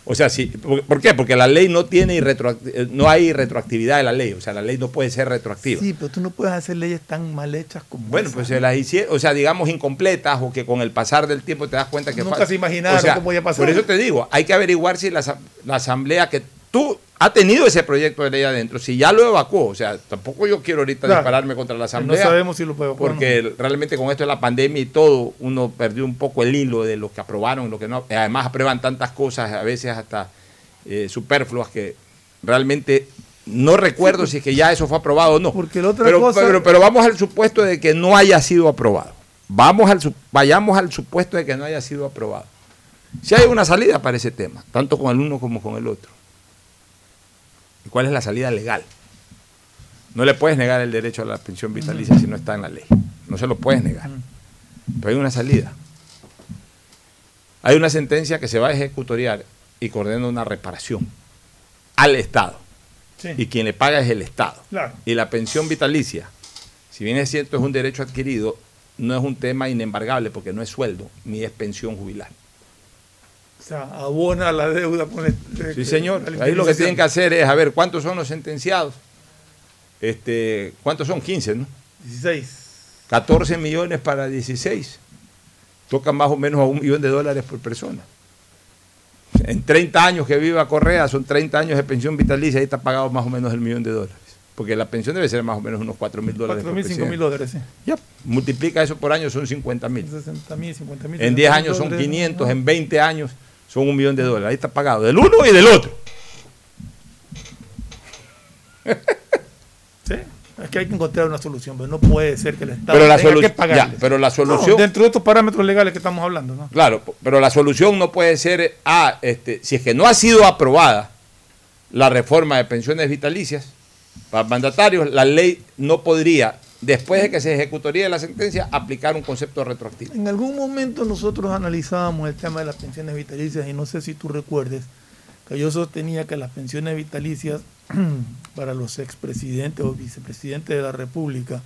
O sea, sí, ¿por, qué? Porque la ley no tiene eh, no hay retroactividad de la ley, o sea, la ley no puede ser retroactiva. Sí, pero tú no puedes hacer leyes tan mal hechas como Bueno, esa. pues se las hicieron, o sea, digamos incompletas o que con el pasar del tiempo te das cuenta que Nunca se imaginaron o sea, cómo iba a pasar. Por eso te digo, hay que averiguar si la, la asamblea que tú ha tenido ese proyecto de ley adentro, si ya lo evacuó, o sea, tampoco yo quiero ahorita Claro. dispararme contra la no asamblea. sabemos si lo puede Porque realmente con esto de la pandemia y todo, uno perdió un poco el hilo de lo que aprobaron, lo que no. Además aprueban tantas cosas, a veces hasta eh, superfluas, que realmente no recuerdo si es que ya eso fue aprobado o no. Porque la otra pero, cosa- pero, pero vamos al supuesto de que no haya sido aprobado. Vamos al, vayamos al supuesto de que no haya sido aprobado. Si hay una salida para ese tema, tanto con el uno como con el otro. ¿Y cuál es la salida legal? No le puedes negar el derecho a la pensión vitalicia si no está en la ley. No se lo puedes negar. Pero hay una salida. Hay una sentencia que se va a ejecutoriar y que ordena una reparación al Estado. Sí. Y quien le paga es el Estado. Claro. Y la pensión vitalicia, si bien es cierto es un derecho adquirido, no es un tema inembargable porque no es sueldo ni es pensión jubilar. O sea, abona la deuda con el. Sí, señor. Ahí lo que tienen que hacer es, a ver, ¿cuántos son los sentenciados? Este, ¿Cuántos son? 15, ¿no? 16. 14 millones para 16. Tocan más o menos a un millón de dólares por persona. En 30 años que viva Correa, son 30 años de pensión vitalicia, ahí está pagado más o menos el millón de dólares. Porque la pensión debe ser más o menos unos 4 mil dólares. 4 por mil, 5 mil dólares, sí. Ya, multiplica eso por año, son 50 mil. 60 mil, 50 mil. En 10 años son 500, en 20 años son un millón de dólares. Ahí está pagado, del uno y del otro. (laughs) Sí. Es que hay que encontrar una solución, pero no puede ser que el Estado Pero la, tenga que ya, pero la No, solución... dentro de estos parámetros legales que estamos hablando, ¿no? Claro, pero la solución no puede ser, ah, este, si es que no ha sido aprobada la reforma de pensiones vitalicias para mandatarios, la ley no podría, después de que se ejecutaría la sentencia, aplicar un concepto retroactivo. En algún momento nosotros analizábamos el tema de las pensiones vitalicias y no sé si tú recuerdes que yo sostenía que las pensiones vitalicias (clears throat) para los expresidentes o vicepresidentes de la República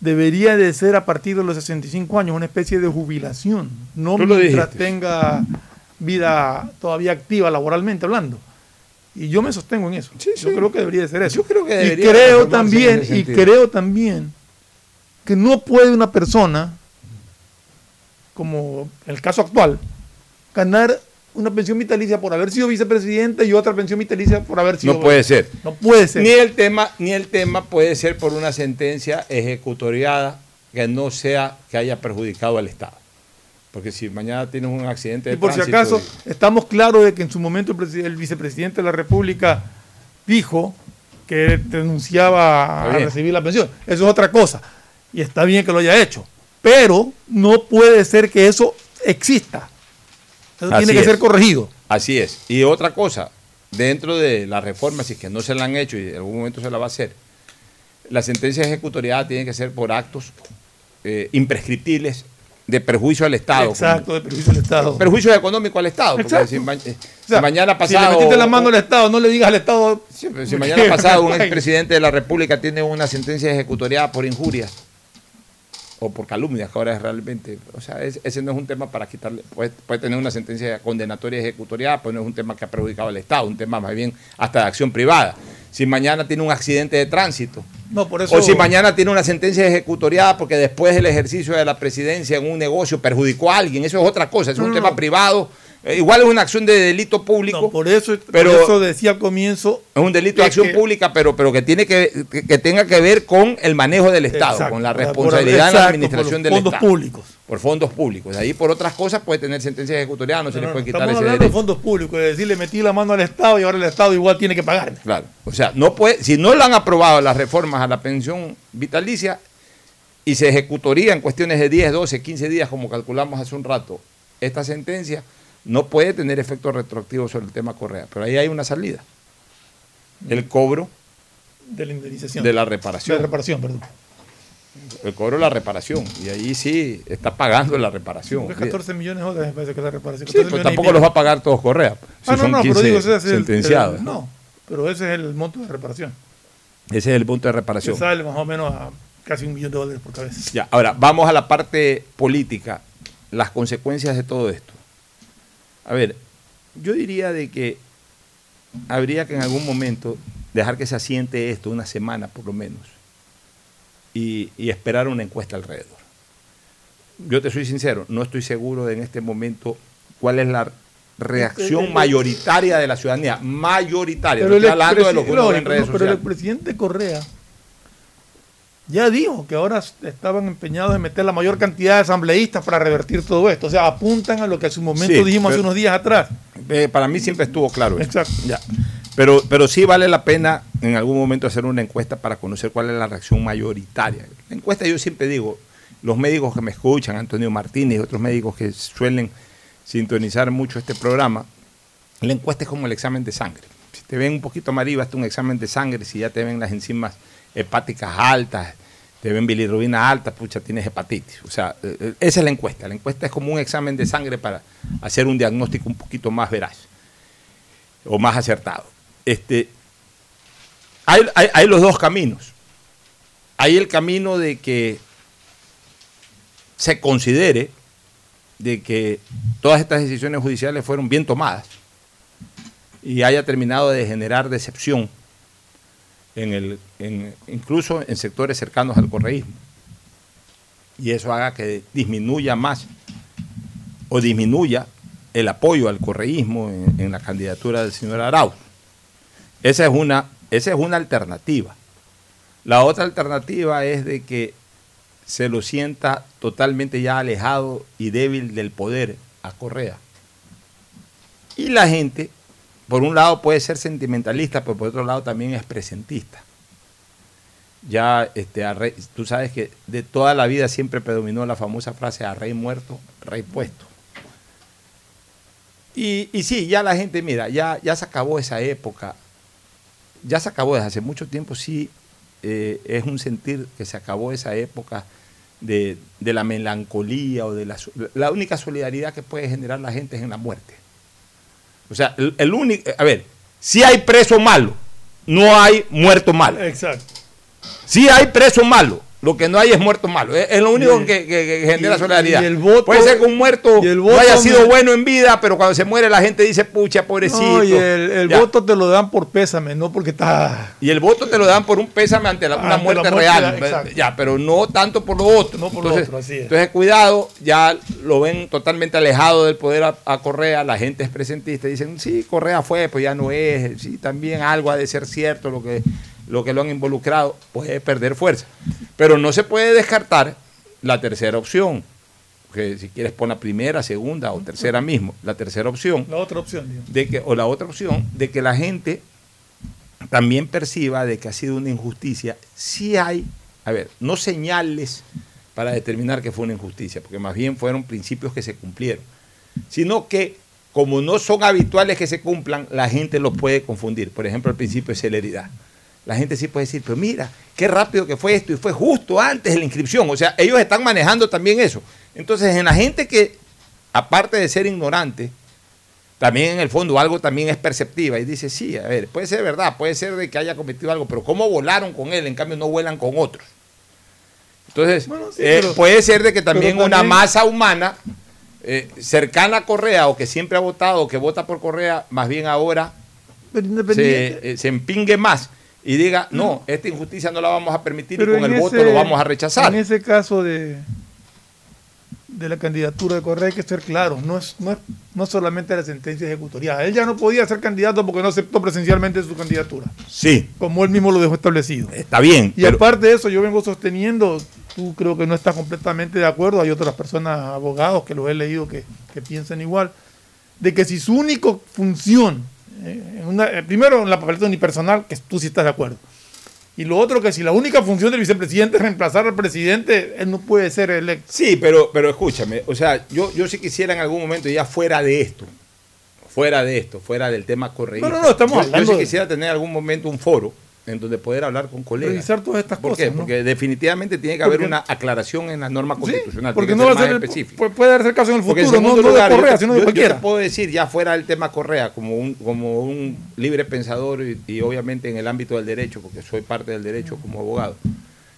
debería de ser a partir de los 65 años, una especie de jubilación, no mientras dijiste. tenga vida todavía activa laboralmente hablando. Y yo me sostengo en eso. Yo creo que debería de ser eso. Yo creo que y debería creo reformarse también, y creo también que no puede una persona, como el caso actual, ganar una pensión vitalicia por haber sido vicepresidente y otra pensión vitalicia por haber sido... No puede ser. No puede ser. Ni el tema, ni el tema puede ser por una sentencia ejecutoriada que no sea que haya perjudicado al Estado. Porque si mañana tienes un accidente de Y por si acaso, y- estamos claros de que en su momento el, presi- el vicepresidente de la República dijo que renunciaba a recibir la pensión. Eso es otra cosa. Y está bien que lo haya hecho. Pero no puede ser que eso exista. Eso Así tiene que es. ser corregido. Así es. Y otra cosa, dentro de la reforma, si es que no se la han hecho y en algún momento se la va a hacer, la sentencia ejecutoriada tiene que ser por actos eh, imprescriptibles de perjuicio al Estado. Exacto, de perjuicio al Estado. Perjuicio económico al Estado. Exacto. si, ma- eh, O sea, si mañana Si pasado. le metiste la mano al Estado, no le digas al Estado. Si mañana (laughs) pasado un expresidente de la República tiene una sentencia ejecutoriada por injuria o por calumnias, que ahora es realmente, o sea, es- ese no es un tema para quitarle, puede, puede tener una sentencia condenatoria ejecutoriada, pero no es un tema que ha perjudicado al Estado, un tema más bien hasta de acción privada. Si mañana tiene un accidente de tránsito, No, por eso. o si mañana tiene una sentencia ejecutoriada porque después del ejercicio de la presidencia en un negocio perjudicó a alguien, eso es otra cosa, es un No, tema privado, Eh, igual es una acción de delito público. No, por eso, pero por eso decía al comienzo. es un delito de de acción que- pública, pero, pero que tiene que, que, que tenga que ver con el manejo del Estado, Exacto, con la por- por- responsabilidad en la exacto, administración por del fondos Estado. públicos. Por fondos públicos. De ahí por otras cosas puede tener sentencia ejecutoriada, no se le puede quitar estamos ese hablando de derecho. fondos públicos, de decirle metí la mano al Estado y ahora el Estado igual tiene que pagarme. Claro. O sea, no puede, si no le han aprobado las reformas a la pensión vitalicia y se ejecutoría en cuestiones de 10, 12, 15 días, como calculamos hace un rato, esta sentencia no puede tener efecto retroactivo sobre el tema Correa. Pero ahí hay una salida. El cobro De la indemnización. de la reparación. De la reparación, perdón. El cobro de la reparación. Y ahí sí está pagando la reparación. Es 14 millones de dólares, me parece que es la reparación. Sí, 14 pero tampoco los va a pagar todos Correa. Si Ah, no, son no, 15 pero digo, ese es el- sentenciados. el- no, pero ese es el monto de reparación. Ese es el punto de Que reparación. sale más o menos a casi un millón de dólares por cabeza. Ya, ahora vamos a la parte política, las consecuencias de todo esto. A ver, yo diría de que habría que en algún momento dejar que se asiente esto, una semana por lo menos, y, y esperar una encuesta alrededor. Yo te soy sincero, no estoy seguro de en este momento cuál es la reacción El- el- mayoritaria de la ciudadanía, mayoritaria. No Pero el, estoy hablando de lo que expresi- uno ve no, en redes no, pero el sociales. presidente Correa ya dijo que ahora estaban empeñados en meter la mayor cantidad de asambleístas para revertir todo esto. O sea, apuntan a lo que hace un momento Sí, dijimos hace unos días atrás. Eh, para mí siempre estuvo claro. eso. Exacto. Ya. Pero, pero sí vale la pena en algún momento hacer una encuesta para conocer cuál es la reacción mayoritaria. La encuesta yo siempre digo, los médicos que me escuchan, Antonio Martínez y otros médicos que suelen sintonizar mucho este programa, la encuesta es como el examen de sangre. Si te ven un poquito amarillo, hazte un examen de sangre, si ya te ven las enzimas hepáticas altas, te ven bilirrubina alta, pucha, tienes hepatitis. O sea, eh, eh, esa es la encuesta. La encuesta es como un examen de sangre para hacer un diagnóstico un poquito más veraz o más acertado. Este, hay, hay- hay los dos caminos. Hay el camino de que se considere de que todas estas decisiones judiciales fueron bien tomadas y haya terminado de generar decepción en el, incluso en sectores cercanos al correísmo. Y eso haga que disminuya más o disminuya el apoyo al correísmo en, en la candidatura del señor Arauz. Esa es una, esa es una alternativa. La otra alternativa es de que se lo sienta totalmente ya alejado y débil del poder a Correa. Y la gente, por un lado puede ser sentimentalista, pero por otro lado también es presentista. Ya este, a rey- tú sabes que de toda la vida siempre predominó la famosa frase a rey muerto, rey puesto. Y, y sí, ya la gente, mira, ya, ya se acabó esa época, ya se acabó desde hace mucho tiempo, sí, eh, es un sentir que se acabó esa época de, de la melancolía o de la, la única solidaridad que puede generar la gente es en la muerte. O sea, el, el único, a ver, si hay preso malo, no hay muerto malo. Exacto. Si hay preso malo, lo que no hay es muerto malo. Es, es lo único Y que, que- que genera y- solidaridad. y el voto- Puede ser que un muerto y el no haya sido me- bueno en vida, pero cuando se muere la gente dice, pucha, pobrecito. No, y el, voto te lo dan por pésame, no porque está. Y el voto te lo dan por un pésame ante la- una muerte, la muerte, real. Ya, pero no tanto por lo otro. No por lo entonces, otro, así es. entonces, cuidado, ya lo ven totalmente alejado del poder a, a Correa, la gente es presentista, dicen, sí, Correa fue, pues ya no es, sí, también algo ha de ser cierto, lo que, lo que lo han involucrado, puede perder fuerza. Pero no se puede descartar la tercera opción, que si quieres pon la primera, segunda o tercera mismo, la tercera opción, La otra opción, de que, o la otra opción, de que la gente también perciba de que ha sido una injusticia. Si hay, a ver, no señales para determinar que fue una injusticia, porque más bien fueron principios que se cumplieron, sino que como no son habituales que se cumplan, la gente los puede confundir. Por ejemplo, el principio de celeridad. La gente sí puede decir, pero mira, qué rápido que fue esto y fue justo antes de la inscripción. O sea, ellos están manejando también eso. Entonces, en la gente que, aparte de ser ignorante, también en el fondo algo también es perceptiva y dice, sí, a ver, puede ser verdad, puede ser de que haya cometido algo, pero ¿cómo volaron con él? En cambio no vuelan con otros. Entonces, sí, eh, pero- puede ser de que también, una masa humana eh, cercana a Correa o que siempre ha votado o que vota por Correa, más bien ahora se, eh, se empingue más y diga, no, esta injusticia no la vamos a permitir Pero y con el voto lo vamos a rechazar. En ese caso de, de la candidatura de Correa hay que ser claros, no es, no es no solamente la sentencia ejecutorial. Él ya no podía ser candidato porque no aceptó presencialmente su candidatura, Sí, como él mismo lo dejó establecido. está bien. Y pero- aparte de eso, yo vengo sosteniendo, tú creo que no estás completamente de acuerdo, hay otras personas, abogados, que los he leído que, que piensan igual, de que si su única función, en una- eh, primero en la papeleta unipersonal, que tú sí estás de acuerdo, y lo otro que si la única función del vicepresidente es reemplazar al presidente, él no puede ser electo. Sí, pero, pero escúchame, o sea, yo, yo sí quisiera en algún momento ya fuera de esto, fuera de esto, fuera del tema correísta. No, no, no, estamos yo, hablando Yo sí quisiera tener algún momento un foro en donde poder hablar con colegas. Revisar todas estas ¿Por cosas. qué? ¿no? Porque definitivamente tiene que haber Porque- una aclaración en la norma constitucional. Porque tiene no va a ser el- específico. pu- puede darse caso en el Porque en futuro, no, segundo no lugar, de yo Correa, te- sino de yo- yo cualquiera. te puedo decir, ya fuera del tema Correa, como un, como un libre pensador y, y obviamente en el ámbito del derecho, porque soy parte del derecho como abogado,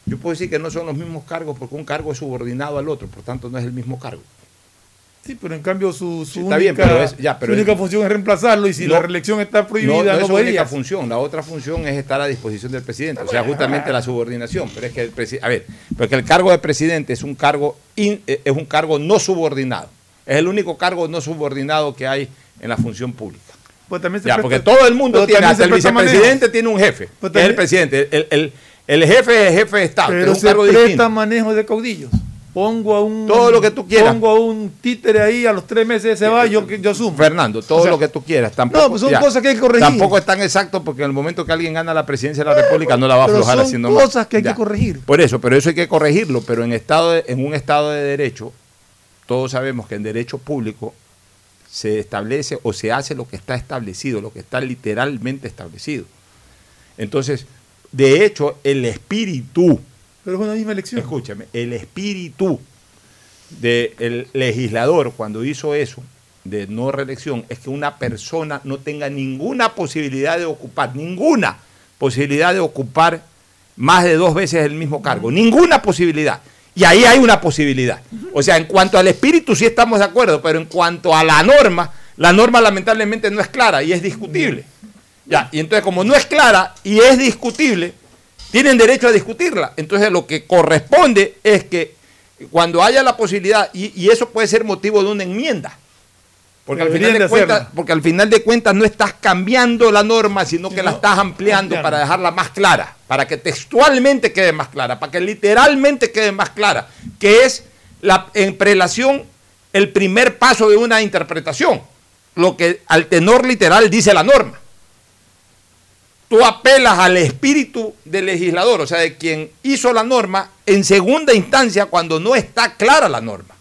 yo puedo decir que no son los mismos cargos porque un cargo es subordinado al otro, por tanto no es el mismo cargo. Sí, pero en cambio su, única, está bien, pero es- ya, pero su única es- función es reemplazarlo y si No, la reelección está prohibida no, no, no es su única función, la otra función es estar a disposición del presidente, o sea, justamente la subordinación, pero es que el a ver, porque el cargo de presidente es un cargo in- eh, es un cargo no subordinado. Es el único cargo no subordinado que hay en la función pública. Pues también se Ya, presta- porque todo el mundo tiene, hasta el vicepresidente manejo. tiene un jefe, Pues que es el presidente. El, el- el jefe es jefe de Estado, Pero es un se cargo presta distinto. manejo de caudillos. Pongo a un. Todo lo que tú quieras. Pongo a un títere ahí, a los tres meses se va, yo, yo sumo. Fernando, todo O sea, lo que tú quieras. Tampoco, no, pues son cosas que hay que corregir. Tampoco es tan exacto porque en el momento que alguien gana la presidencia de la República no la va a pero aflojar son haciendo más. cosas que hay Ya. que corregir. Por eso, pero eso hay que corregirlo. Pero en, estado de- en un Estado de Derecho, todos sabemos que en derecho público se establece o se hace lo que está establecido, lo que está literalmente establecido. Entonces, de hecho, el espíritu, Pero es una misma elección. escúchame, el espíritu del legislador cuando hizo eso de no reelección es que una persona no tenga ninguna posibilidad de ocupar, ninguna posibilidad de ocupar más de dos veces el mismo cargo, ninguna posibilidad. Y ahí hay una posibilidad. O sea, en cuanto al espíritu sí estamos de acuerdo, pero en cuanto a la norma, la norma lamentablemente no es clara y es discutible. Ya, y entonces como no es clara y es discutible, tienen derecho a discutirla. Entonces lo que corresponde es que cuando haya la posibilidad, y, y eso puede ser motivo de una enmienda, porque al, final de cuentas, porque al final de cuentas no estás cambiando la norma, sino que la estás ampliando ampliando. para dejarla más clara, para que textualmente quede más clara, para que literalmente quede más clara, que es la, en prelación el primer paso de una interpretación, lo que al tenor literal dice la norma tú apelas al espíritu del legislador, o sea, de quien hizo la norma, en segunda instancia cuando no está clara la norma.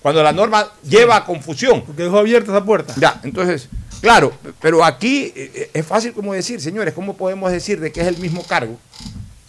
Cuando la norma lleva a confusión. Porque dejó abierta esa puerta. Ya, entonces, claro, pero aquí eh, es fácil como decir, señores, ¿cómo podemos decir de que es el mismo cargo?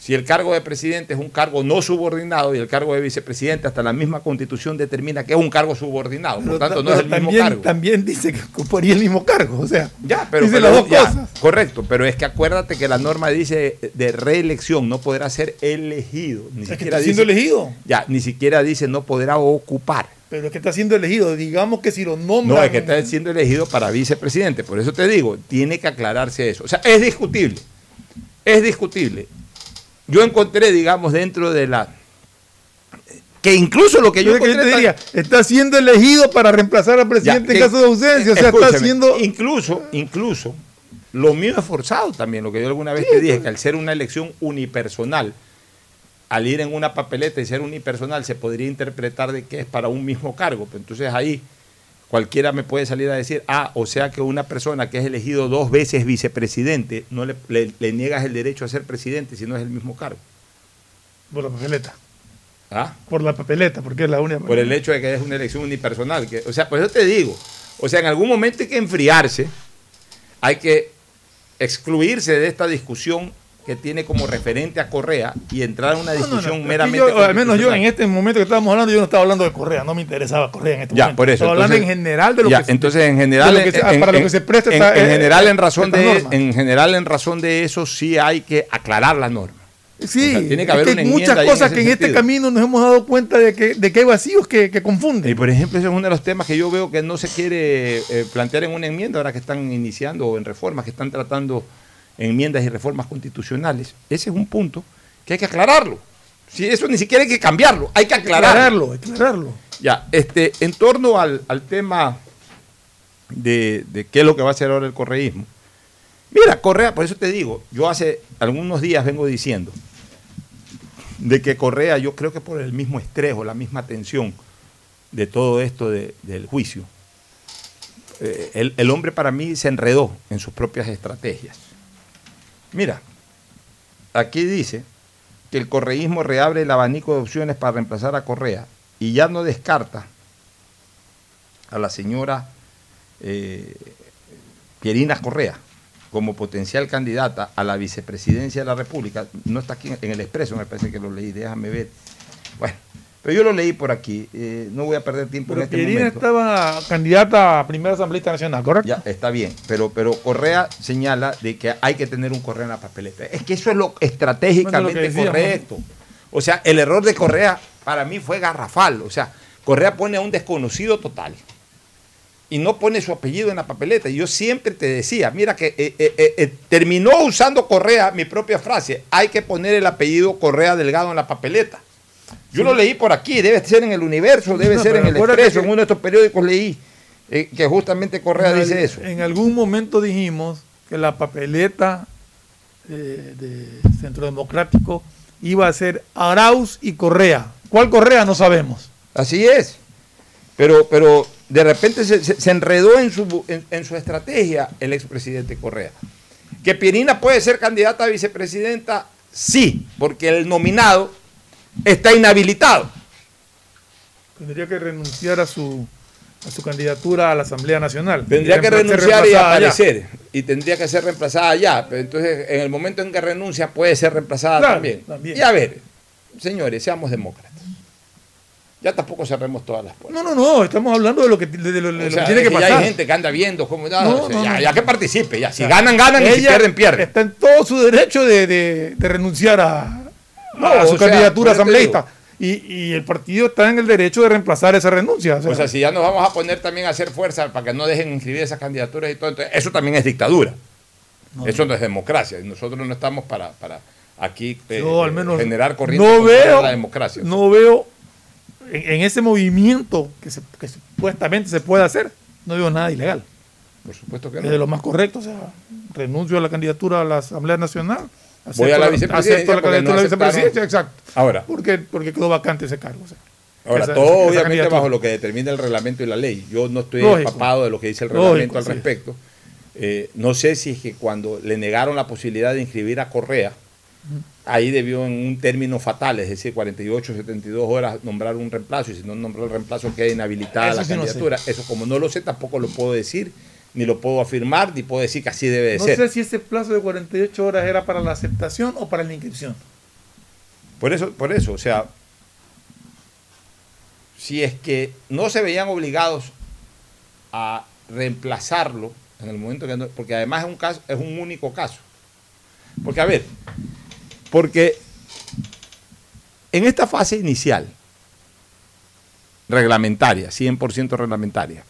Si el cargo de presidente es un cargo no subordinado y el cargo de vicepresidente hasta la misma constitución determina que es un cargo subordinado, por Pero tanto ta- no es el mismo también, cargo. También dice que ocuparía el mismo cargo. O sea, Ya, pero, dice pero las dos ya, cosas. correcto, pero es que acuérdate que la norma dice de reelección no podrá ser elegido, ni Es que siquiera está siendo elegido. ya, ni siquiera dice no podrá ocupar. Pero es que está siendo elegido. Digamos que si lo nombran. No, es que está siendo elegido para vicepresidente, por eso te digo, tiene que aclararse eso. O sea, es discutible. Es discutible. Yo encontré, digamos, dentro de la que incluso lo que yo Yo que yo encontré te diría, está siendo elegido para reemplazar al presidente Ya, en que- caso de ausencia. O sea, está haciendo. Incluso, incluso, lo mío es forzado también, lo que yo alguna vez te dije, que al ser una elección unipersonal, al ir en una papeleta y ser unipersonal, se podría interpretar de que es para un mismo cargo. Pero entonces ahí cualquiera me puede salir a decir, ah, o sea que una persona que es elegido dos veces vicepresidente, no le, le- le niegas el derecho a ser presidente si no es el mismo cargo. Por la papeleta. ¿Ah? Por la papeleta, porque es la única. por el hecho de que es una elección unipersonal. Que, o sea, por eso te digo, o sea, en algún momento hay que enfriarse, hay que excluirse de esta discusión que tiene como referente a Correa y entrar en una discusión meramente. yo, al menos yo en este momento que estábamos hablando, yo no estaba hablando de Correa, no me interesaba Correa en este Ya, momento. por eso. Estaba hablando en general de lo ya, que se- entonces en general que en- para lo en- que se presta en, esta- en eh, general en razón de en general en razón de eso sí hay que aclarar la norma. Sí, O sea, tiene que es haber que una hay muchas cosas que en este camino nos hemos dado cuenta de que, de que hay vacíos que, que confunden. Y por ejemplo, ese es uno de los temas que yo veo que no se quiere eh, plantear en una enmienda ahora que están iniciando o en reformas que están tratando enmiendas y reformas constitucionales. Ese es un punto que hay que aclararlo. Si eso ni siquiera hay que cambiarlo, hay que aclararlo. Aclararlo, aclararlo. Ya, este, en torno al, al tema de, de qué es lo que va a hacer ahora el correísmo. Mira, Correa, por eso te digo, yo hace algunos días vengo diciendo de que Correa, yo creo que por el mismo estrés o la misma tensión de todo esto de- del juicio, eh, el, el hombre para mí se enredó en sus propias estrategias. Mira, aquí dice que el correísmo reabre el abanico de opciones para reemplazar a Correa y ya no descarta a la señora eh, Pierina Correa como potencial candidata a la vicepresidencia de la República. No está aquí en, el expreso, me parece que lo leí, déjame ver. Bueno, pero yo lo leí por aquí, eh, no voy a perder tiempo Pero en este Pierina momento. estaba candidata a primera asambleísta nacional, ¿correcto? Ya, está bien, pero, pero Correa señala de que hay que tener un Correa en la papeleta. Es que eso es lo estratégicamente Bueno, lo correcto. O sea, el error de Correa para mí fue garrafal. O sea, Correa pone a un desconocido total y no pone su apellido en la papeleta. Y yo siempre te decía, mira que eh, eh, terminó usando Correa mi propia frase, hay que poner el apellido Correa Delgado en la papeleta. Yo lo leí por aquí, debe ser en el universo, debe No, ser en el expreso, en uno de estos periódicos leí eh, que justamente Correa dice eso. En algún momento dijimos que la papeleta eh, de Centro Democrático iba a ser Arauz y Correa. ¿Cuál Correa? No sabemos. Así es. Pero, pero de repente se, se- se enredó en su, en, en su estrategia el expresidente Correa. Que Pirina puede ser candidata a vicepresidenta, sí, porque el nominado está inhabilitado. Tendría que renunciar a su, a su candidatura a la Asamblea Nacional. Tendría que renunciar y aparecer. Y tendría que ser reemplazada ya. Pero entonces, en el momento en que renuncia, puede ser reemplazada Claro, también. también. Y a ver, señores, seamos demócratas. Ya tampoco cerremos todas las puertas. No, no, no, estamos hablando de lo que, de lo, de lo O que sea, tiene es que que ya pasar. hay gente que anda viendo cómo. no, No, o sea, no, ya, que participe, ya. Si ganan, ganan y si ella pierden, pierden. Está en todo su derecho de, de- de renunciar a, No, a su candidatura asambleísta. Y, y el partido está en el derecho de reemplazar esa renuncia. O sea, O sea, si ya nos vamos a poner también a hacer fuerza para que no dejen inscribir esas candidaturas y todo, entonces eso también es dictadura. eso no es democracia. Y nosotros no estamos para, para aquí eh, yo al eh, menos generar corriente no veo, la democracia. no veo en, en ese movimiento que, se- que supuestamente se puede hacer, no veo nada ilegal. Por supuesto que Es no. de lo más correcto. O sea, renuncio a la candidatura a la Asamblea Nacional. Voy a la vicepresidencia acepto la no la vicepresidencia, exacto. Ahora, Porque, porque quedó vacante ese cargo. o sea. ahora Esa- todo esa- obviamente bajo lo que determina el reglamento y la ley. Yo no estoy Lógico. empapado de lo que dice el Lógico, reglamento al sí. respecto. Eh, no sé si es que cuando le negaron la posibilidad de inscribir a Correa, ahí debió en un término fatal, es decir, 48, 72 horas nombrar un reemplazo y si no nombra el reemplazo queda inhabilitada Eso la sí no sé. candidatura. Eso como no lo sé tampoco lo puedo decir, ni lo puedo afirmar, ni puedo decir que así debe de No ser. sé si ese plazo de 48 horas era para la aceptación o para la inscripción. Por eso, por eso, o sea, si es que no se veían obligados a reemplazarlo en el momento que no, porque además es un caso, es un único caso. Porque a ver, porque en esta fase inicial reglamentaria, 100% reglamentaria,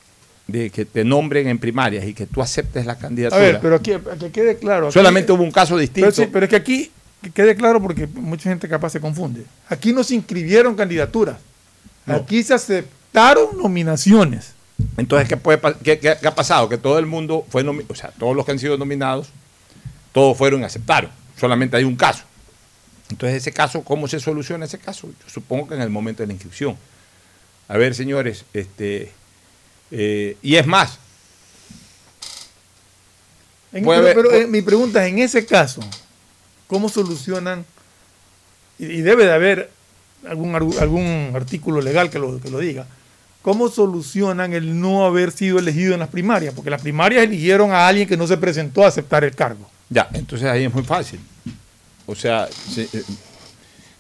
de que te nombren en primarias y que tú aceptes la A candidatura. ver, pero aquí, que quede claro. aquí- solamente hubo un caso distinto. Pero, sí, pero es que aquí, que quede claro porque mucha gente capaz se confunde. Aquí no se inscribieron candidaturas. No. Aquí se aceptaron nominaciones. Entonces, ¿qué, puede, qué, qué- qué ha pasado? Que todo el mundo fue nomi- o sea, todos los que han sido nominados, todos fueron y aceptaron. Solamente hay un caso. Entonces, ese caso, ¿cómo se soluciona ese caso? Yo supongo que en el momento de la inscripción. A ver, señores, este, eh, y es más, En- Puede pero eh, mi pregunta es, en ese caso, ¿cómo solucionan? Y, y debe de haber algún, algún artículo legal que lo, que lo diga. ¿Cómo solucionan el no haber sido elegido en las primarias? Porque las primarias eligieron a alguien que no se presentó a aceptar el cargo. ya, entonces ahí es muy fácil. o sea, se- eh,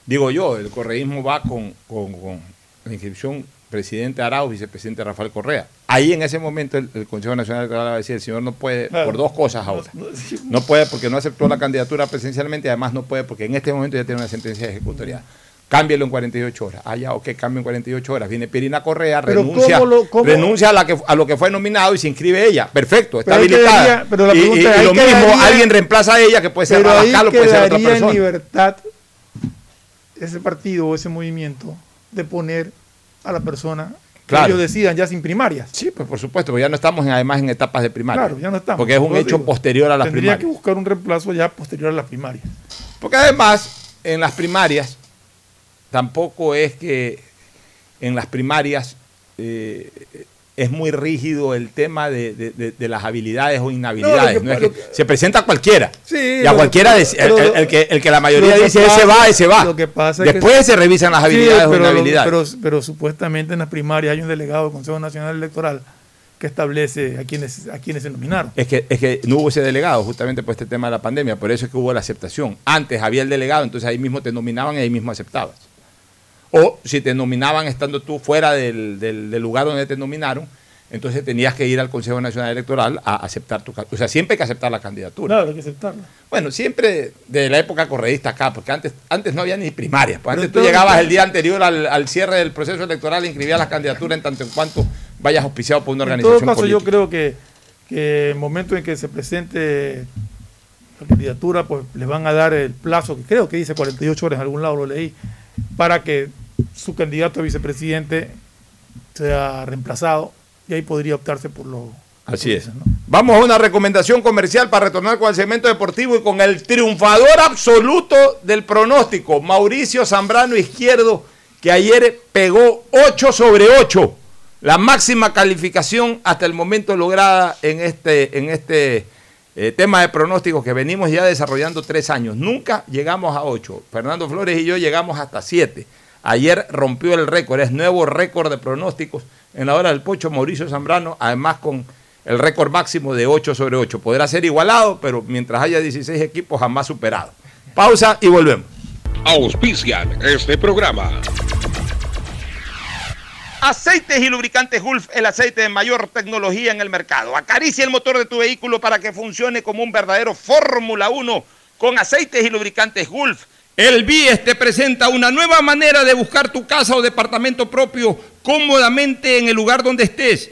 digo yo, el correísmo va con, con- con la inscripción presidente Arauz, vicepresidente Rafael Correa. Ahí en ese momento el, el Consejo Nacional Electoral va a decir, el señor no puede Claro. por dos cosas ahora. No puede porque no aceptó la candidatura presidencialmente y además no puede porque en este momento ya tiene una sentencia ejecutorial. Cámbielo en 48 horas. Ah, ya, ok, cambio en 48 horas. Viene Pirina Correa, renuncia, ¿cómo lo- cómo- renuncia a, la que, a lo que fue nominado y se inscribe ella. Perfecto, está Pero habilitada. quedaría- pero la y, pregunta y- es, y lo mismo, alguien reemplaza a ella, que puede ser Pero ahí Abascal o puede ser otra quedaría en persona. libertad ese partido o ese movimiento de poner a la persona Claro. que ellos decidan ya sin primarias. Sí, pues por supuesto, porque ya no estamos en- además en etapas de primaria. Claro, ya no estamos. Porque es un hecho digo, posterior a las Tendría primarias. que buscar un reemplazo ya posterior a las primarias. Porque además, en las primarias, tampoco es que en las primarias eh, es muy rígido el tema de, de- de- de las habilidades o inhabilidades. No, No, lo que- es que se presenta a cualquiera. Sí, y a cualquiera, el, pero el- lo- el que, el que la mayoría dice pasa- ese va, ese va. Lo que pasa es que- Después se revisan las habilidades o pero, lo- inhabilidades. pero, pero supuestamente en las primarias hay un delegado del Consejo Nacional Electoral que establece a quienes, a quienes se nominaron. Es que, es que no hubo ese delegado justamente por este tema de la pandemia, por eso es que hubo la aceptación. Antes había el delegado, entonces ahí mismo te nominaban y ahí mismo aceptabas. O si te nominaban estando tú fuera del, del- del lugar donde te nominaron, entonces tenías que ir al Consejo Nacional Electoral a aceptar tu O sea, siempre hay que aceptar la candidatura. Claro, hay que aceptarla. Bueno, siempre de la época correísta acá, porque antes, antes no había ni primarias. pues antes tú llegabas el día anterior al, al cierre del proceso electoral e inscribías las candidaturas en tanto en cuanto vayas auspiciado por una En organización todo caso, política. yo creo que, que el momento en que se presente la candidatura, pues le van a dar el plazo, que creo que dice 48 horas, en algún lado lo leí, para que su candidato a vicepresidente sea reemplazado y ahí podría optarse por lo Así es. Vamos a una recomendación comercial para retornar con el segmento deportivo y con el triunfador absoluto del pronóstico, Mauricio Zambrano Izquierdo, que ayer pegó 8 sobre 8, la máxima calificación hasta el momento lograda en este, en este eh, tema de pronósticos que venimos ya desarrollando tres años. Nunca llegamos a 8. Fernando Flores y yo llegamos hasta 7. Ayer rompió el récord, es nuevo récord de pronósticos en la hora del pocho Mauricio Zambrano, además con el récord máximo de 8 sobre 8. Podrá ser igualado, pero mientras haya 16 equipos jamás superado. Pausa y volvemos. Auspician este programa. Aceites y lubricantes Gulf, el aceite de mayor tecnología en el mercado. Acaricia el motor de tu vehículo para que funcione como un verdadero Fórmula 1 con aceites y lubricantes Gulf. El BIES te presenta una nueva manera de buscar tu casa o departamento propio cómodamente en el lugar donde estés.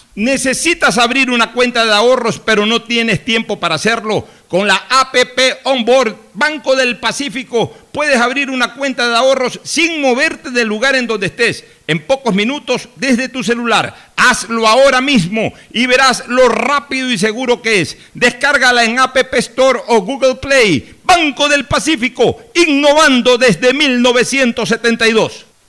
Necesitas abrir una cuenta de ahorros pero no tienes tiempo para hacerlo. Con la APP Onboard Banco del Pacífico puedes abrir una cuenta de ahorros sin moverte del lugar en donde estés. En pocos minutos desde tu celular. Hazlo ahora mismo y verás lo rápido y seguro que es. Descárgala en App Store o Google Play. Banco del Pacífico, innovando desde 1972.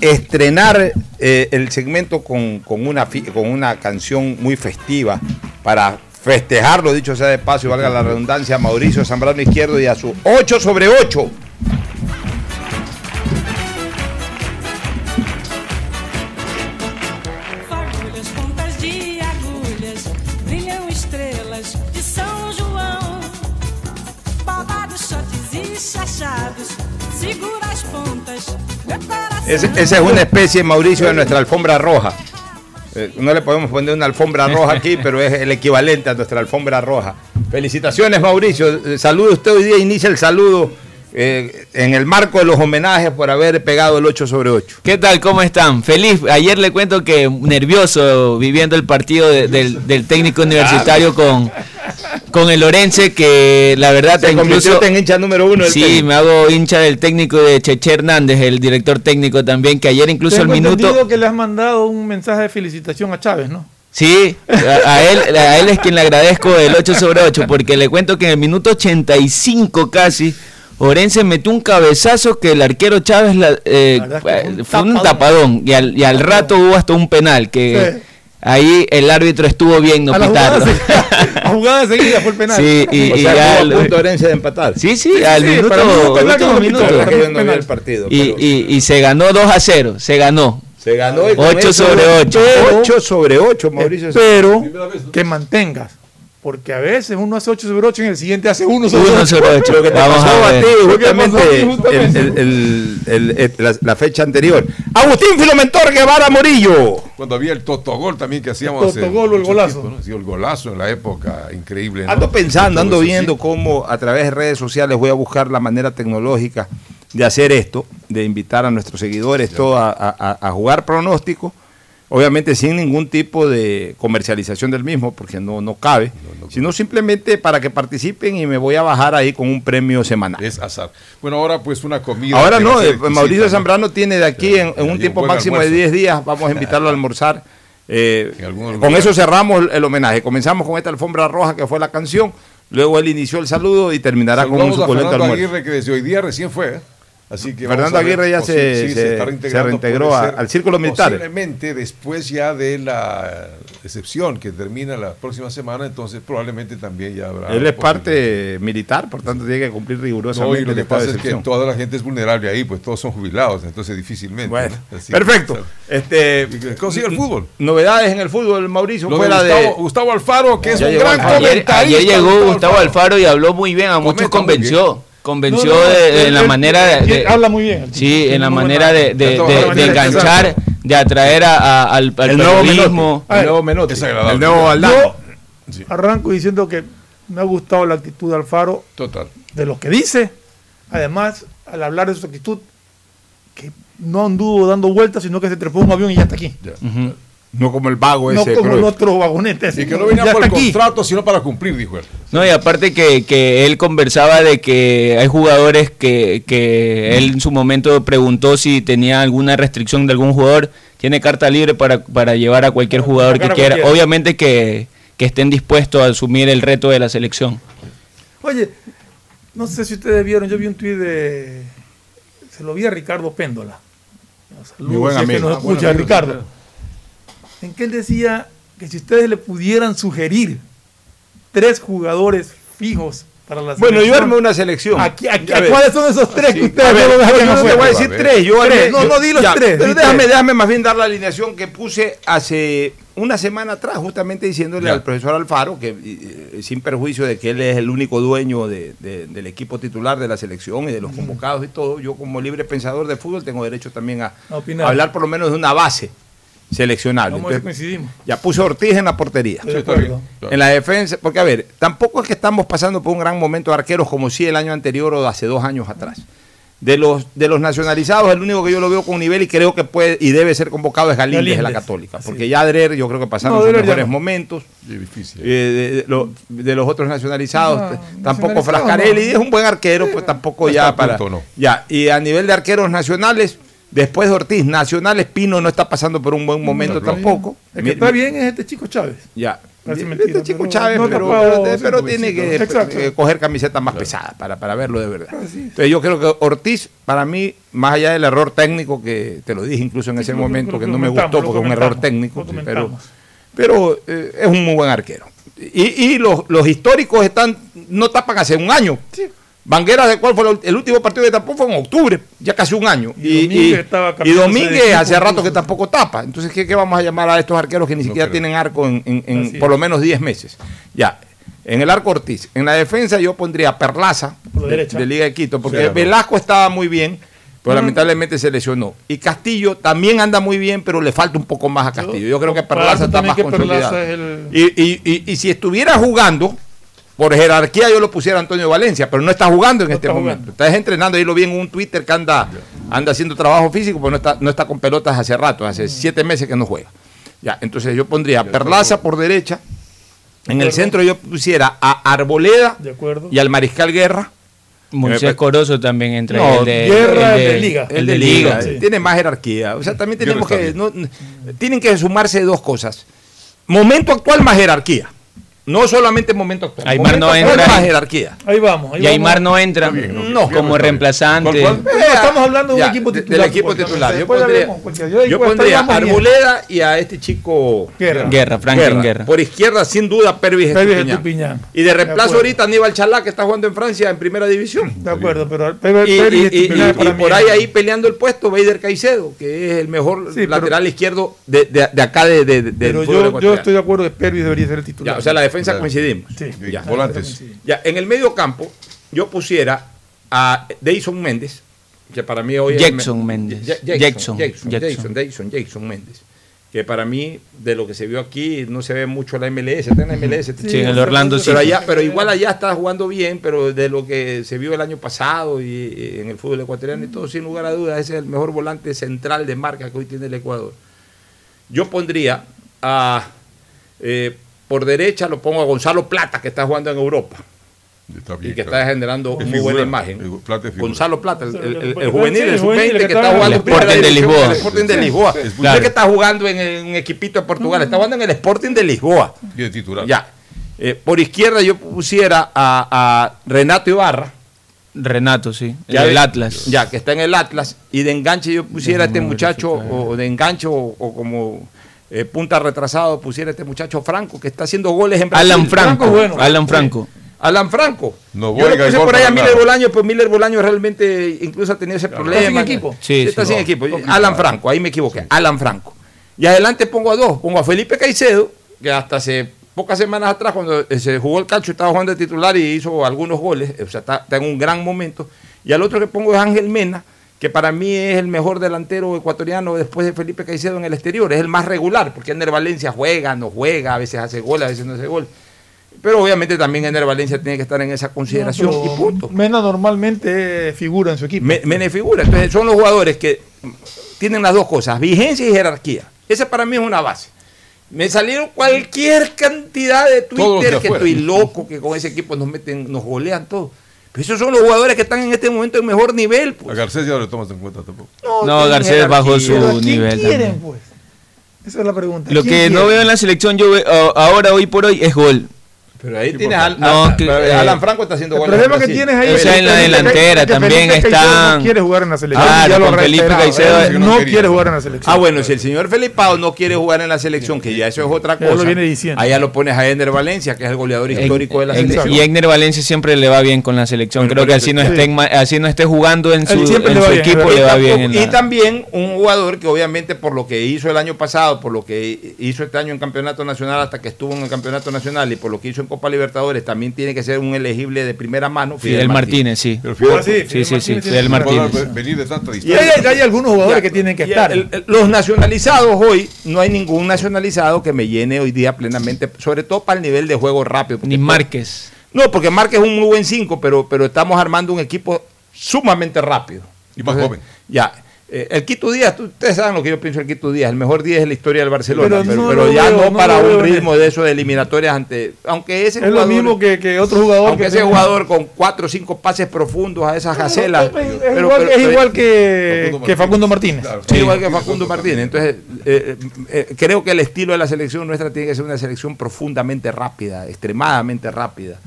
estrenar eh, el segmento con, con una, con una canción muy festiva para festejarlo, dicho sea de paso y valga la redundancia, a Mauricio Zambrano Izquierdo y a su 8 sobre 8. Esa es una especie, Mauricio, de nuestra alfombra roja. Eh, no le podemos poner una alfombra roja aquí, (laughs) pero es el equivalente a nuestra alfombra roja. Felicitaciones, Mauricio. Eh, Salude usted hoy día, inicia el saludo eh, en el marco de los homenajes por haber pegado el 8 sobre 8. ¿Qué tal? ¿Cómo están? Feliz. Ayer le cuento que nervioso viviendo el partido de- del, del técnico universitario con, con el Orense, que la verdad Se convirtió usted en hincha número uno del Sí, técnico. me hago hincha del técnico de Cheche Hernández, el director técnico también, que ayer incluso Tengo el minuto... entendido que le has mandado un mensaje de felicitación a Chávez, ¿no? Sí, a, a él, a él es quien le agradezco el 8 sobre 8, porque le cuento que en el minuto 85 casi, Orense metió un cabezazo que el arquero Chávez la- eh, fue un tapadón, y, al, y al rato hubo hasta un penal, que Sí. ahí el árbitro estuvo bien no a la jugada, pitarlo. se- a jugada seguida fue el penal. Sí, y, O y sea, ya estuvo el- a punto Orense de empatar. Sí, sí, Sí, al sí, minuto, minuto. partido. Y, pero y, y se ganó 2 a 0, se ganó. se ganó y con 8 eso- sobre 8. 8 sobre 8, Mauricio. Pero que mantengas. Porque a veces uno hace 8 sobre 8 y en el siguiente hace 1 sobre 8. 1 sobre 8. Lo que te Vamos pasó a a ti justamente, justamente. el- el- el- el- la, la fecha anterior. Agustín Filomentor Guevara Morillo. Cuando había el totogol también que hacíamos. El totogol o el golazo. tiempo, ¿no? Sí, el golazo en la época, increíble. ¿no? Ando pensando, ando sí. viendo cómo a través de redes sociales voy a buscar la manera tecnológica de hacer esto, de invitar a nuestros seguidores todo a, a- a jugar pronóstico, obviamente sin ningún tipo de comercialización del mismo, porque no, no cabe, sino simplemente para que participen y me voy a bajar ahí con un premio semanal. Es azar. Bueno, ahora pues una comida. Ahora no, a eh, Mauricio ¿no? Zambrano tiene de aquí en, un tiempo máximo de almuerzo. 10 días, vamos a invitarlo a almorzar. (laughs) eh, con eso cerramos el, homenaje. Comenzamos con esta alfombra roja que fue la canción, luego él inició el saludo y terminará con un a suculento Fernando almuerzo. Aguirre que desde hoy día recién fue. ¿eh? Así que Fernando Aguirre ya se- sí, se- está se reintegrando, reintegró a- al círculo militar. Posiblemente después ya de la excepción que termina la próxima semana, entonces probablemente también ya habrá. Él es parte militar, por tanto tiene que cumplir No, rigurosamente y lo que pasa es que toda la gente es vulnerable ahí, pues todos son jubilados, entonces difícilmente. Bueno, ¿no? Así- perfecto. Este, Consigue el fútbol. Novedades en el fútbol, Mauricio, Lo de Gustavo, de... Gustavo Alfaro, que es un llegó gran Alfaro. Ayer, comentarista. ayer llegó Gustavo Alfaro y habló muy bien, a muchos convenció. Convenció No, no, de- en la manera de, habla muy bien. Sí, en la manera de, enganchar, de atraer a- a- al, al el nuevo. Menotti, el nuevo Menotti, el nuevo. Yo arranco diciendo que me ha gustado la actitud de Alfaro, Total. de lo que dice. Además, al hablar de su actitud, que no anduvo dando vueltas, sino que se trepó un avión y ya está aquí. No como el vago No ese. como Cruyff. el otro vagonete. Y que no venía por el aquí. contrato, sino para cumplir, dijo él. No, y aparte que, que él conversaba de que hay jugadores que, que él en su momento preguntó si tenía alguna restricción de algún jugador, tiene carta libre para, para llevar a cualquier jugador que quiera. cualquiera. Obviamente que, que estén dispuestos a asumir el reto de la selección. Oye, no sé si ustedes vieron, yo vi un tuit de. Se lo vi a Ricardo Péndola. Saludos, Mi buen si es que amigo. nos Ah, escucha amigo, Ricardo. En que él decía que si ustedes le pudieran sugerir tres jugadores fijos para la Bueno, yo selección, armé una selección. Aquí, aquí, A. ¿Cuáles son esos tres Sí, que ustedes ver, no yo no te voy a decir A tres, yo Tres, no, yo- no, di los ya, tres, Pero déjame, déjame más bien dar la alineación que puse hace una semana atrás, justamente diciéndole Ya. al profesor Alfaro, que eh, sin perjuicio de que él es el único dueño de- de- del equipo titular de la selección y de los convocados y todo, yo como libre pensador de fútbol tengo derecho también a hablar por lo menos de una base seleccionable. Entonces, coincidimos. ya puse a Ortiz en la portería. Claro. En la defensa, porque a ver, tampoco es que estamos pasando por un gran momento de arqueros como si el año anterior o hace dos años atrás. De los, de los nacionalizados, el único que yo lo veo con nivel y creo que puede y debe ser convocado es Galíndez, de la. Católica. Porque es. ya Adrer yo creo que pasaron No, sus mejores no. momentos. Sí, difícil. Eh, de, de lo- de los otros nacionalizados, No, tampoco nacionalizados Frascarelli, no. es un buen arquero, pues tampoco ya para. punto, no. Ya, y a nivel de arqueros nacionales, después de Ortiz, nacionales, Pino no está pasando por un buen momento está bien. tampoco. El que está bien es este chico Chávez. ya. Mentira, Este chico Chávez, no pero, tiene que eh, coger camisetas más pesadas para, para verlo de verdad. Entonces yo creo que Ortiz, para mí, más allá del error técnico, que te lo dije incluso en ese lo- momento, lo que no me gustó porque es un error técnico, sí, pero, pero eh, es un muy buen arquero. Y, y los, los históricos están no tapan hace un año. Banguera, ¿de cuál fue el, último partido que tapó? Fue en octubre, ya casi un año. Y Domínguez estaba y de Domínguez hace rato que tampoco tapa. Entonces, ¿qué, qué vamos a llamar a estos arqueros que ni siquiera tienen arco en, en- en Así por lo menos 10 meses? Ya, en el arco Ortiz. En la defensa yo pondría a Perlaza, de, Liga de Quito, porque Claro. Velasco estaba muy bien, pero Mm. lamentablemente se lesionó. Y Castillo también anda muy bien, pero le falta un poco más a Castillo. Yo creo que Perlaza está más consolidado. es el- Y, y- y- y si estuviera jugando, por jerarquía yo lo pusiera a Antonio Valencia, pero no está jugando en este está momento. Está entrenando, ahí lo vi en un Twitter que anda, anda haciendo trabajo físico, pero no está, no está con pelotas hace rato, Mm. hace siete meses que no juega. Ya, entonces yo pondría a Perlaza por derecha, en el centro yo pusiera a Arboleda De acuerdo. y al Mariscal Guerra. Moisés Corozo también entra. No, el de, Guerra, el el de Liga. El de Liga. eh, Tiene más jerarquía. O sea, también tenemos que. no- tienen que sumarse dos cosas. Momento actual más jerarquía. No solamente momento actual. Aymar momento no entra. más jerarquía. Ahí vamos. Ahí Y Aymar vamos. no entra No, como reemplazante. ¿Cuál, No, estamos hablando de un Ya, equipo de- titular. Del equipo titular. Yo pondría, yo- yo pondría a bien. Arboleda y a este chico Guerra. Guerra, Franklin Guerra. Por izquierda, sin duda, Pervis Pervis Estupiñán. Y de De reemplazo acuerdo. ahorita Aníbal Chalá, que está jugando en Francia en primera división. De acuerdo, pero Pérez Y, y- y- y- por ahí ahí peleando el puesto, Beider Caicedo, que es el mejor Sí, pero- lateral izquierdo de, de- de acá de, de- Pero yo, estoy de acuerdo que Pervis debería ser el titular. O sea, la defensa Claro. coincidimos. Sí. Ya. Volantes. Ya, en el medio campo, yo pusiera a Deison Méndez, que para mí hoy es Jackson me- Méndez. Ja- Jackson, Jackson, Jackson, Jackson. Jackson, Méndez. Que para mí, de lo que se vio aquí, no se ve mucho la MLS. Está en la MLS. Sí, chico. en el Orlando pero, allá, pero igual allá está jugando bien, pero de lo que se vio el año pasado y, y en el fútbol ecuatoriano y todo, sin lugar a dudas, ese es el mejor volante central de marca que hoy tiene el Ecuador. Yo pondría a, eh, por derecha, lo pongo a Gonzalo Plata, que está jugando en Europa Está bien, y que está generando Es muy buena imagen. El Plata. Gonzalo Plata, el, el- el- el Sí, juvenil, el el juvenil sub-20 que que está jugando en Sporting de división, Lisboa. el Sporting de Lisboa. Es Usted claro. que está jugando en, el- un equipito de Portugal, está jugando en el Sporting de Lisboa. Y de titular. Ya. Eh, por izquierda yo pusiera a, a Renato Ibarra. Renato, sí. El Ya ve- Atlas. Ya, que está en el Atlas. Y de enganche yo pusiera a este muchacho, o de enganche, o, o como eh, punta retrasado, pusiera este muchacho Franco, que está haciendo goles en Brasil. Alan Franco. Franco, bueno. Alan Franco. Alan Franco. No Yo y puse por ahí a Miller. Bolaño, pues Miller Bolaño realmente incluso ha tenido ese problema. sin equipo? Sí, está sí. sin No, equipo. Alan Franco, ahí me equivoqué. Alan Franco. Y adelante pongo a dos. Pongo a Felipe Caicedo, que hasta hace pocas semanas atrás, cuando eh, se jugó el calcio, estaba jugando de titular y hizo algunos goles. O sea, está, está en un gran momento. Y al otro que pongo es Ángel Mena, que para mí es el mejor delantero ecuatoriano después de Felipe Caicedo en el exterior. Es el más regular, porque Ener Valencia juega, no juega, a veces hace gol, a veces no hace gol. Pero obviamente también Ener Valencia tiene que estar en esa consideración No, y punto. Mena normalmente figura en su equipo. Me- Mene figura. Entonces son los jugadores que tienen las dos cosas, vigencia y jerarquía. Esa para mí es una base. Me salieron cualquier cantidad de Twitter que estoy loco, que con ese equipo nos meten, nos golean todo. Pero esos son los jugadores que están en este momento en mejor nivel. A Pues. Garcés ya no le tomas en cuenta tampoco. No, tienen Garcés bajó su jerarquía. ¿Pero a nivel quieren, también. pues? Esa es la pregunta. Lo ¿Quién que no veo en la selección yo veo, a- ahora, hoy por hoy, es gol. Pero ahí ¿Qué tienes importa? a, No, a- que, a- eh, Alan Franco está haciendo El goles. problema que tienes ahí O sea, es en la delantera que también están- No quiere jugar en la selección. Claro, ya lo con Felipe Caicedo no quiere jugar en la selección. Ah, bueno, si el señor Felipao no quiere jugar en la selección, que ya eso es otra Ya cosa. lo viene diciendo. Allá lo pones a Ender Valencia, que es el goleador histórico de la selección. Y Egner Valencia siempre le va bien con la selección. Bueno, Creo que así no, sí. esté, así no esté jugando en su, en equipo, le va bien. en y también un jugador que obviamente por lo que hizo el año pasado, por lo que hizo este año en Campeonato Nacional hasta que estuvo en el Campeonato Nacional y por lo que hizo en Copa Libertadores, también tiene que ser un elegible de primera mano. Fidel Martínez, sí. Pero Fidel, Ah, sí, Sí, sí, sí. Martínez Fidel Martínez. venir de tanta Y hay, hay algunos jugadores Ya, que tienen que estar. el- el- los nacionalizados hoy, no hay ningún nacionalizado que me llene hoy día plenamente, sobre todo para el nivel de juego rápido. Ni Márquez. No, porque Márquez es un muy buen 5, pero, pero estamos armando un equipo sumamente rápido. Y más Entonces, joven. Ya. Eh, el Quito Díaz, ustedes saben lo que yo pienso del Quito Díaz, el mejor día es la historia del Barcelona, pero, Pero no lo ya veo, no, no para un ritmo de eso de eliminatorias ante, aunque ese Es lo mismo que, que otro jugador. aunque que ese tenga- jugador con cuatro o cinco pases profundos a esas gacelas, Es, pero- igual, pero- es pero- igual que, que Facundo Martínez. Sí, igual que Facundo Martínez. Entonces, eh, eh, creo que el estilo de la selección nuestra tiene que ser una selección profundamente rápida, extremadamente rápida.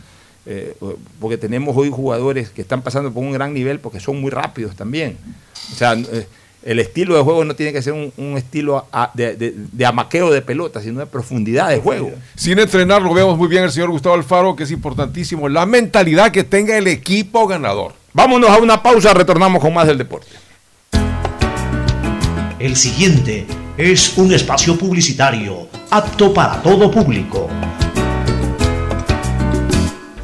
Eh, porque tenemos hoy jugadores que están pasando por un gran nivel porque son muy rápidos también. O sea, eh, el estilo de juego no tiene que ser un, un estilo a- de, de- de amaqueo de pelota, sino de profundidad de juego. Sin entrenar, lo vemos muy bien el señor Gustavo Alfaro, que es importantísimo la mentalidad que tenga el equipo ganador. Vámonos a una pausa, retornamos con más del deporte. El siguiente es un espacio publicitario apto para todo público.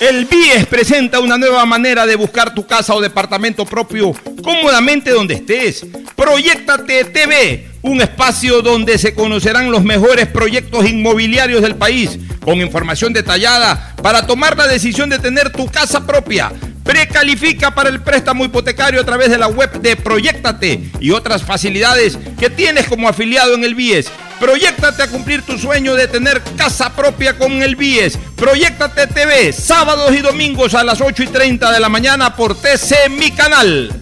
El BIES presenta una nueva manera de buscar tu casa o departamento propio cómodamente donde estés. Proyectate TV, un espacio donde se conocerán los mejores proyectos inmobiliarios del país, con información detallada para tomar la decisión de tener tu casa propia. Precalifica para el préstamo hipotecario a través de la web de Proyectate y otras facilidades que tienes como afiliado en el BIES. Proyectate a cumplir tu sueño de tener casa propia con el BIES. Proyectate TV, sábados y domingos a las 8 y 30 de la mañana por TC Mi Canal.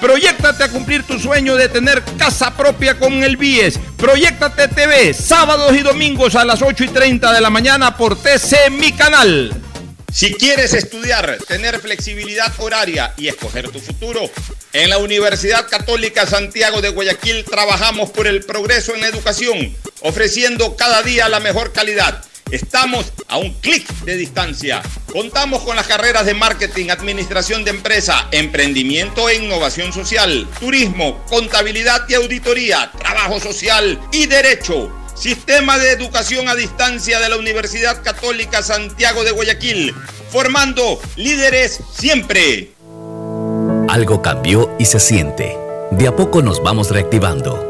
Proyectate a cumplir tu sueño de tener casa propia con el BIES. Proyectate TV, sábados y domingos a las 8 y 30 de la mañana por TC Mi Canal. Si quieres estudiar, tener flexibilidad horaria y escoger tu futuro, en la Universidad Católica Santiago de Guayaquil trabajamos por el progreso en la educación, ofreciendo cada día la mejor calidad. Estamos a un clic de distancia. Contamos con las carreras de marketing, administración de empresa, emprendimiento e innovación social, turismo, contabilidad y auditoría, trabajo social y derecho. Sistema de Educación a Distancia de la Universidad Católica Santiago de Guayaquil, formando líderes siempre. Algo cambió y se siente. De a poco nos vamos reactivando,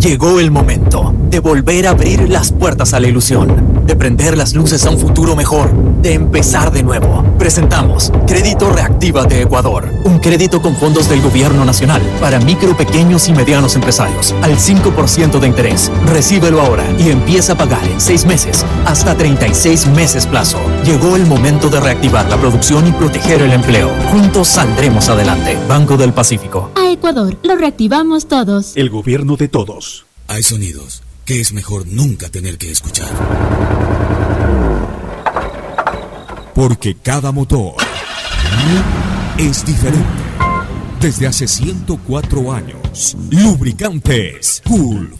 Llegó el momento de volver a abrir las puertas a la ilusión, de prender las luces a un futuro mejor, de empezar de nuevo. Presentamos Crédito Reactiva de Ecuador, un crédito con fondos del gobierno nacional para micro, pequeños y medianos empresarios al 5% de interés. Recíbelo ahora y empieza a pagar en 6 meses hasta 36 meses plazo. Llegó el momento de reactivar la producción y proteger el empleo. Juntos saldremos adelante. Banco del Pacífico. A Ecuador, lo reactivamos todos. El gobierno de todos. Hay sonidos que es mejor nunca tener que escuchar. Porque cada motor es diferente. Desde hace 104 años, Lubricantes Gulf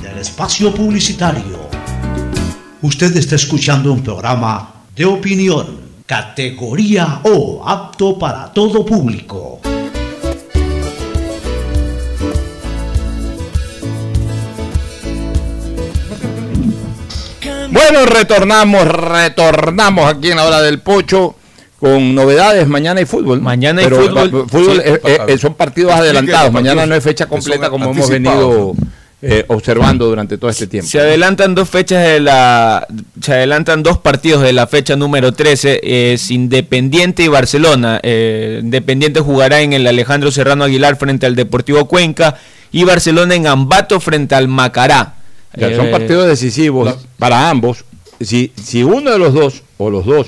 espacio publicitario. Usted está escuchando un programa de opinión, categoría O, apto para todo público. Bueno, retornamos, retornamos aquí en la hora del pocho con novedades. Mañana hay fútbol. Mañana hay Pero, fútbol. eh, fútbol, Sí. eh, eh, son partidos adelantados. Mañana no es fecha completa como hemos venido eh, observando durante todo este tiempo. Se adelantan dos fechas de la. Se adelantan dos partidos de la fecha número 13. Es Independiente y Barcelona. Eh, Independiente jugará en el Alejandro Serrano Aguilar frente al Deportivo Cuenca. Y Barcelona en Ambato frente al Macará. Ya, son Eh, partidos decisivos para ambos. Si, si uno de los dos, o los dos,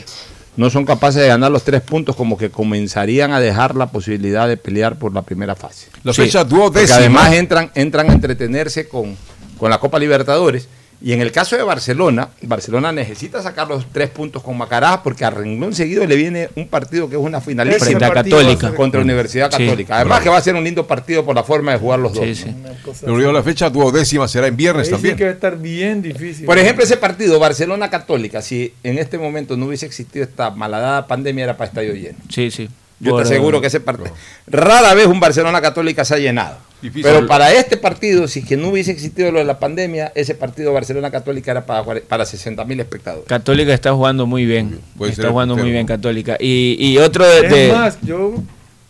no son capaces de ganar los tres puntos, como que comenzarían a dejar la posibilidad de pelear por la primera fase. La fecha duodécima. Porque además entran, entran a entretenerse con, con la Copa Libertadores. Y en el caso de Barcelona, Barcelona necesita sacar los tres puntos con Macará porque a renglón seguido le viene un partido que es una finalista Frente a Católica. contra Universidad Sí. Católica. Además que va a ser un lindo partido por la forma de jugar los dos. Sí, sí. Pero la fecha duodécima será en viernes Ahí sí también. que va a estar bien difícil. Por ejemplo, ese partido, Barcelona Católica, si en este momento no hubiese existido esta malhadada pandemia, era para estadio lleno. Sí, sí. Yo Por- te aseguro que ese partido. Rara vez un Barcelona Católica se ha llenado. Difícil. Pero para este partido, si que no hubiese existido lo de la pandemia, ese partido Barcelona Católica era para, para 60 mil espectadores. Católica está jugando muy bien. Puede está ser jugando muy bien. Católica. Y, y otro de. Es de- más, yo.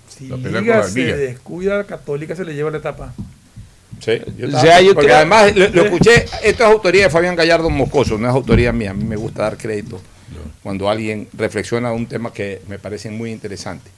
Si Liga se Liga. descuida, Católica se le lleva la etapa. Sí, yo O sea, yo porque creo- además lo, lo escuché, esto es autoría de Fabián Gallardo Moscoso, no es autoría mía. A mí me gusta dar crédito cuando alguien reflexiona un tema que me parece muy interesante.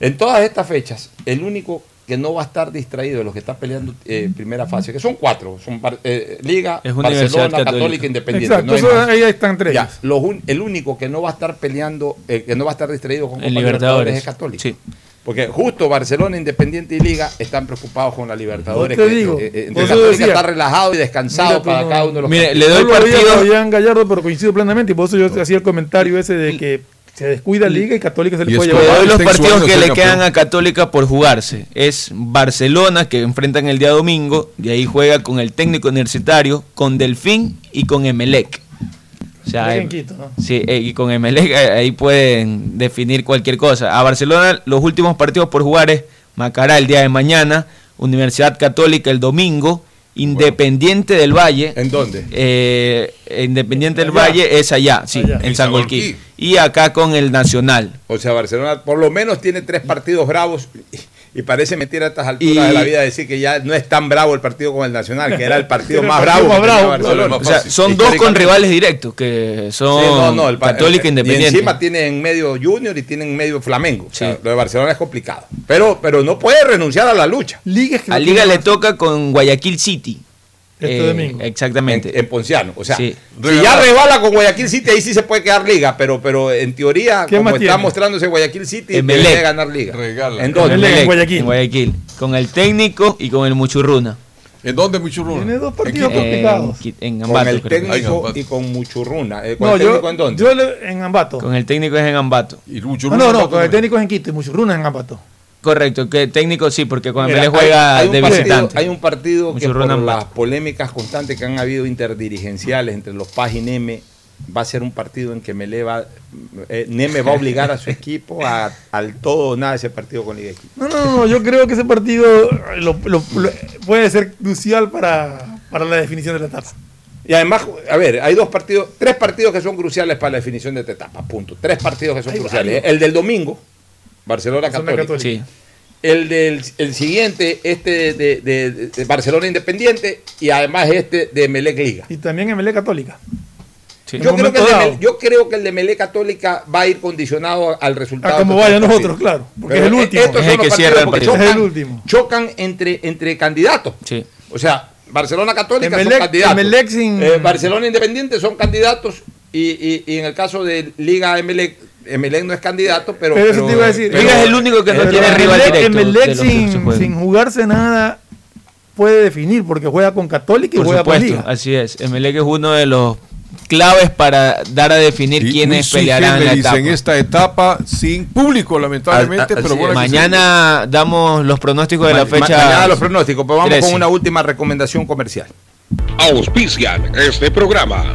En todas estas fechas, el único que no va a estar distraído de los que están peleando eh, primera fase, que son cuatro, son eh, Liga, Es Barcelona, Católica. Católica, Independiente. Exacto, no hay eso- más. ahí están tres. Ya, los un- el único que no va a estar peleando, eh, que no va a estar distraído con Copa Libertadores. es Católica. Sí. Porque justo Barcelona, Independiente y Liga están preocupados con la Libertadores. Te que, digo, eh, eh, entonces eso Católica decía, está relajado y descansado para no- cada uno de los Mire, partidos. le doy partido. Gallardo, pero coincido plenamente. Y por eso yo hacía el comentario ese de que se descuida Liga y Católica se le Y puede llevar. doy los partidos que le quedan a Católica por jugarse. Es Barcelona, que enfrentan el día domingo, y ahí juega con el técnico universitario, con Delfín y con Emelec. O sea, eh, Quito, ¿no? sí, eh, y con Emelec eh, ahí pueden definir cualquier cosa. A Barcelona los últimos partidos por jugar es Macará el día de mañana, Universidad Católica el domingo, Independiente del Valle. ¿En dónde? eh, Independiente del. Valle es allá, sí, Allá. en San Golquí. Y acá con el Nacional. O sea, Barcelona por lo menos tiene tres partidos bravos y, y parece mentira a estas alturas Y- de la vida decir que ya no es tan bravo el partido con el Nacional, que era el partido (laughs) más bravo. más que tenía bravo, Barcelona. O sea, son dos con rivales directos, que son Sí, no, no, el pa- Católica e el- Independiente. Y encima tiene en medio Junior y tiene en medio Flamengo. O sea, Sí. lo de Barcelona es complicado. Pero, pero no puede renunciar a la lucha. Liga es que A Liga le toca con Guayaquil City. Este Eh, domingo. Exactamente. En, en Ponciano. O sea, Sí. si ya rebala con Guayaquil City, ahí sí se puede quedar liga, pero, pero en teoría, ¿Qué como está tiene? mostrándose Guayaquil City, Emelec. debe ganar liga. Regala. ¿En dónde? en Guayaquil. en Guayaquil. Con el técnico y con el Muchurruna. ¿En dónde, Michurruna? Tiene dos ¿En partidos complicados. En, en Con Ambato. el. Ay, técnico Ambato. y con Muchurruna. Eh, ¿Con No, el yo, técnico en dónde? yo le- en Ambato. Con el técnico es en Ambato. ¿Y No, no, no, ¿Cuánto con el técnico es en Quito y Muchurruna es en Ambato. Correcto, que técnico sí, porque con Mira, Emelec juega hay, hay un de partido, visitante. hay un partido que por las polémicas constantes que han habido interdirigenciales entre los PAS y NEME, va a ser un partido en que Mele va, eh, NEME va a obligar a su (laughs) equipo a- al todo o nada ese partido con Liga. No, no, no, yo creo que ese partido lo- lo- lo- puede ser crucial para, para la definición de la etapa. Y además, a ver, hay dos partidos, tres partidos que son cruciales para la definición de esta etapa, punto. Tres partidos que son Hay cruciales. varios. El del domingo, Barcelona Barcelona Católica. Sí. El del el siguiente, este de, de- de Barcelona Independiente y además este de Melec Liga. Y también en Melé Católica. Sí. Yo creo, que yo creo que el de Melé Católica va a ir condicionado al resultado. A como de estos vaya partidos. nosotros, claro. Porque Pero es el e- último. estos Es son el los que partidos cierra el partido. Es el chocan, último. chocan entre, entre candidatos. Sí. O sea, Barcelona Católica son Emelec- candidatos. Emelec sin- Eh, Barcelona Independiente son candidatos. Y, y- y en el caso de Liga Emelec, Emelec no es candidato, pero. Pero eso te iba a decir. pero- es el único que no tiene Emelec- rival directo Emelec se sin, sin jugarse nada puede definir porque juega con Católica y Por juega con supuesto, Liga. así es. Emelec es uno de los claves para dar a definir Y quiénes pelearán en la etapa. en esta etapa sin público, lamentablemente, Ah, ah, pero bueno. es. hay que Mañana damos los pronósticos de la Ma- ma- fecha. mañana los pronósticos, pero vamos 13. con una última recomendación comercial. Auspician este programa.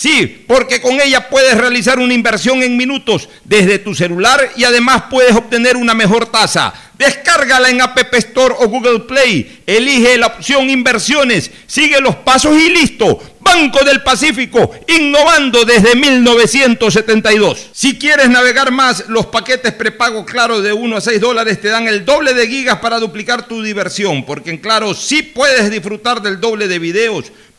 Sí, porque con ella puedes realizar una inversión en minutos desde tu celular y además puedes obtener una mejor tasa. Descárgala en App Store o Google Play. Elige la opción inversiones. Sigue los pasos y listo. Banco del Pacífico, innovando desde 1972. Si quieres navegar más, los paquetes prepago Claro de 1 a 6 dólares te dan el doble de gigas para duplicar tu diversión, porque en Claro sí puedes disfrutar del doble de videos,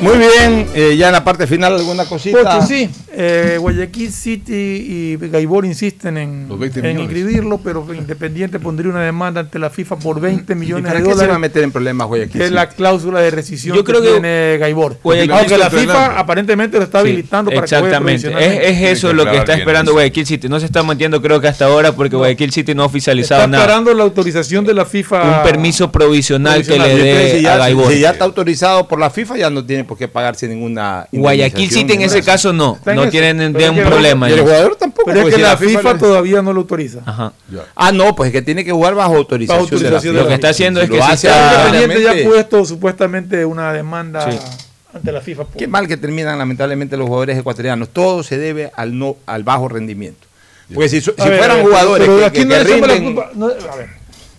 Muy bien, eh, ya en la parte final alguna cosita. Pocho, sí. Eh, Guayaquil City y Gaibor insisten en, Los 20 en inscribirlo, pero Independiente pondría una demanda ante la FIFA por 20 ¿Y millones para de qué se va a dólares, meter en problemas Guayaquil? que es la cláusula de rescisión Yo creo que, que tiene Gaibor. Guayaquil Aunque la está FIFA entrenando. aparentemente lo está Sí, habilitando para que juegue Exactamente. Es, es eso que lo que está esperando. Guayaquil City. No se está metiendo creo que hasta ahora porque Guayaquil City no ha Está oficializado nada. esperando la autorización de la FIFA. Un permiso provisional, provisional. que le dé si ya, a Gaibor. si ya está autorizado por la FIFA, ya no tiene por qué pagarse ninguna. Guayaquil City en ese caso no, Está no tienen de es un que- problema. Y el jugador tampoco. Pero es pues, que si la FIFA todavía no lo autoriza. Ajá. Ah, no, pues es que tiene que jugar bajo autorización, Bajo autorización de la Lo que está haciendo Si es lo que hace está- Independiente ya ha puesto supuestamente una demanda Sí. ante la FIFA. por- Qué mal que terminan lamentablemente los jugadores ecuatorianos. Todo se debe al no al bajo rendimiento. Porque si, si ver, fueran jugadores pero que, aquí que- no que la culpa- no, a ver,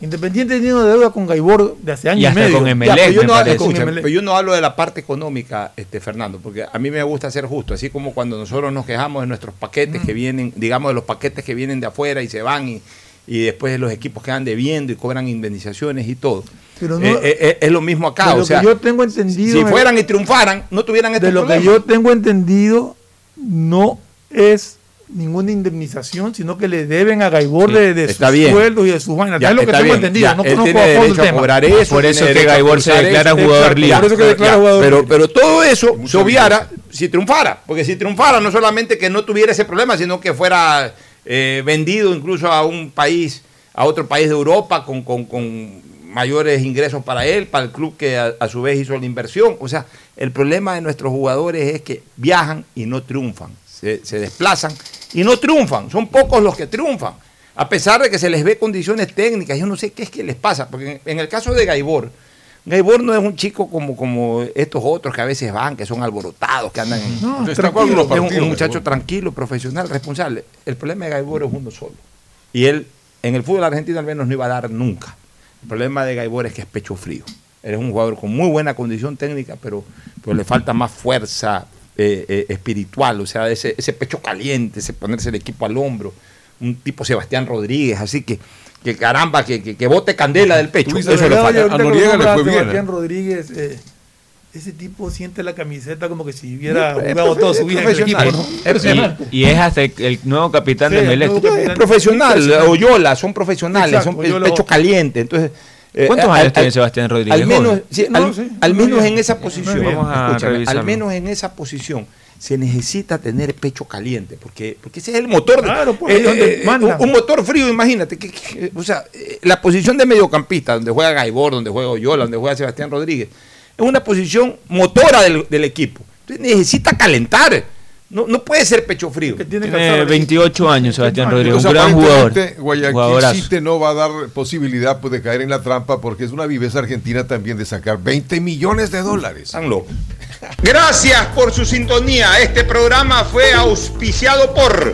Independiente tiene una deuda con Gaibor de hace años Y medio. con Ya, Emelec, pero yo me no, escucha, Con Emelec. pero yo no hablo de la parte económica, este Fernando, porque a mí me gusta ser justo, así como cuando nosotros nos quejamos de nuestros paquetes que vienen, digamos de los paquetes que vienen de afuera y se van y, y después los equipos quedan debiendo y cobran indemnizaciones y todo. Pero no- Eh, eh, eh, es lo mismo acá, de lo o sea, que yo tengo entendido. si fueran y triunfaran, no tuvieran estos de lo que yo tengo entendido, no es ninguna indemnización, sino que le deben a Gaibor Sí, de, sus bien. sueldos y de sus vainas. Ya, es lo que tengo bien, entendido. ya, no conozco a fondo el a tema. cobrar eso, Por eso tiene que Gaibor se declara jugador libre. ya, Por eso que declara ya, jugador pero, libre. pero todo eso se obviara si triunfara, porque si triunfara no solamente que no tuviera ese problema, sino que fuera eh, vendido incluso a un país, a otro país de Europa con, con- con mayores ingresos para él, para el club que a, a su vez hizo la inversión. O sea, el problema de nuestros jugadores es que viajan y no triunfan, se, se desplazan y no triunfan, son pocos los que triunfan. A pesar de que se les ve condiciones técnicas, yo no sé qué es que les pasa, porque en, en el caso de Gaibor, Gaibor no es un chico como, como estos otros que a veces van, que son alborotados, que andan en... No, tranquilo. es un- muchacho Gaibor. tranquilo, profesional, responsable. El problema de Gaibor es uno solo. Y él, en el fútbol argentino al menos no iba a dar nunca. El problema de Gaibor es que es pecho frío. Él es un jugador con muy buena condición técnica, pero, pero le falta más fuerza eh, eh, espiritual, o sea, ese, ese pecho caliente, ese ponerse el equipo al hombro. Un tipo Sebastián Rodríguez, así que, que caramba, que, que, que bote candela del pecho. Eso le falta. a Noriega le fue bien, Sebastián ¿eh? Rodríguez, eh, ese tipo siente la camiseta como que si hubiera Es jugado toda su vida en el equipo. ¿no? Y, y es hasta el, el nuevo capitán Sí, de el Melec. Es profesional, Oyola, son profesionales, Exacto, son Oyola pecho caliente. Entonces, eh, ¿Cuántos al- años al- tiene Sebastián Rodríguez? Al menos, Joven. sí, No, al, sí, al muy menos bien. en esa posición. Vamos a al menos en esa posición se necesita tener pecho caliente, porque, porque ese es el motor. de- Claro, pues, donde mandan. un, un motor frío, imagínate. Que, que- o sea, eh, la posición de mediocampista, donde juega Gaibor, donde juega Oyola, donde juega Sebastián Rodríguez, es una posición motora del, del equipo. Entonces necesita calentar. No, no puede ser pecho frío. Que tiene Tiene alzar- 28 años Sebastián Rodríguez, un gran jugador. Guayaquil Jugadorazo. City no va a dar posibilidad pues, de caer en la trampa porque es una viveza argentina también de sacar 20 millones de dólares. Están locos. (laughs) Gracias por su sintonía. Este programa fue auspiciado por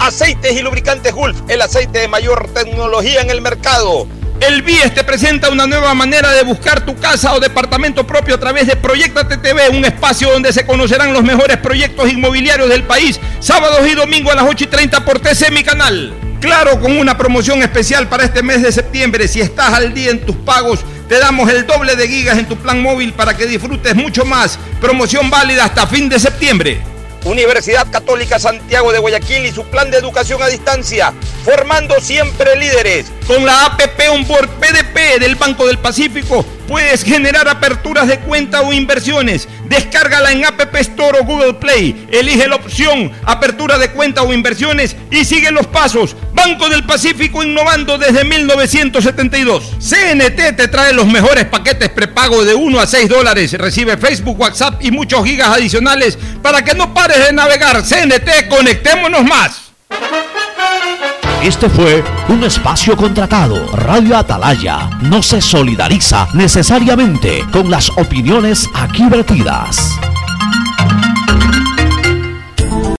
Aceites y lubricantes Gulf, el aceite de mayor tecnología en el mercado. El BIES te presenta una nueva manera de buscar tu casa o departamento propio a través de Proyectate TV, un espacio donde se conocerán los mejores proyectos inmobiliarios del país, sábados y domingos a las 8 y 30 por TC Mi Canal. Claro, con una promoción especial para este mes de septiembre, si estás al día en tus pagos, te damos el doble de gigas en tu plan móvil para que disfrutes mucho más. Promoción válida hasta fin de septiembre. Universidad Católica Santiago de Guayaquil y su plan de educación a distancia, formando siempre líderes. Con la APP Onboard PDP del Banco del Pacífico, puedes generar aperturas de cuenta o inversiones. Descárgala en App Store o Google Play. Elige la opción apertura de cuenta o inversiones y sigue los pasos. Banco del Pacífico innovando desde 1972. CNT te trae los mejores paquetes prepago de 1 a 6 dólares. Recibe Facebook, WhatsApp y muchos gigas adicionales para que no pares de navegar. CNT, conectémonos más. Este fue un espacio contratado. Radio Atalaya no se solidariza necesariamente con las opiniones aquí vertidas.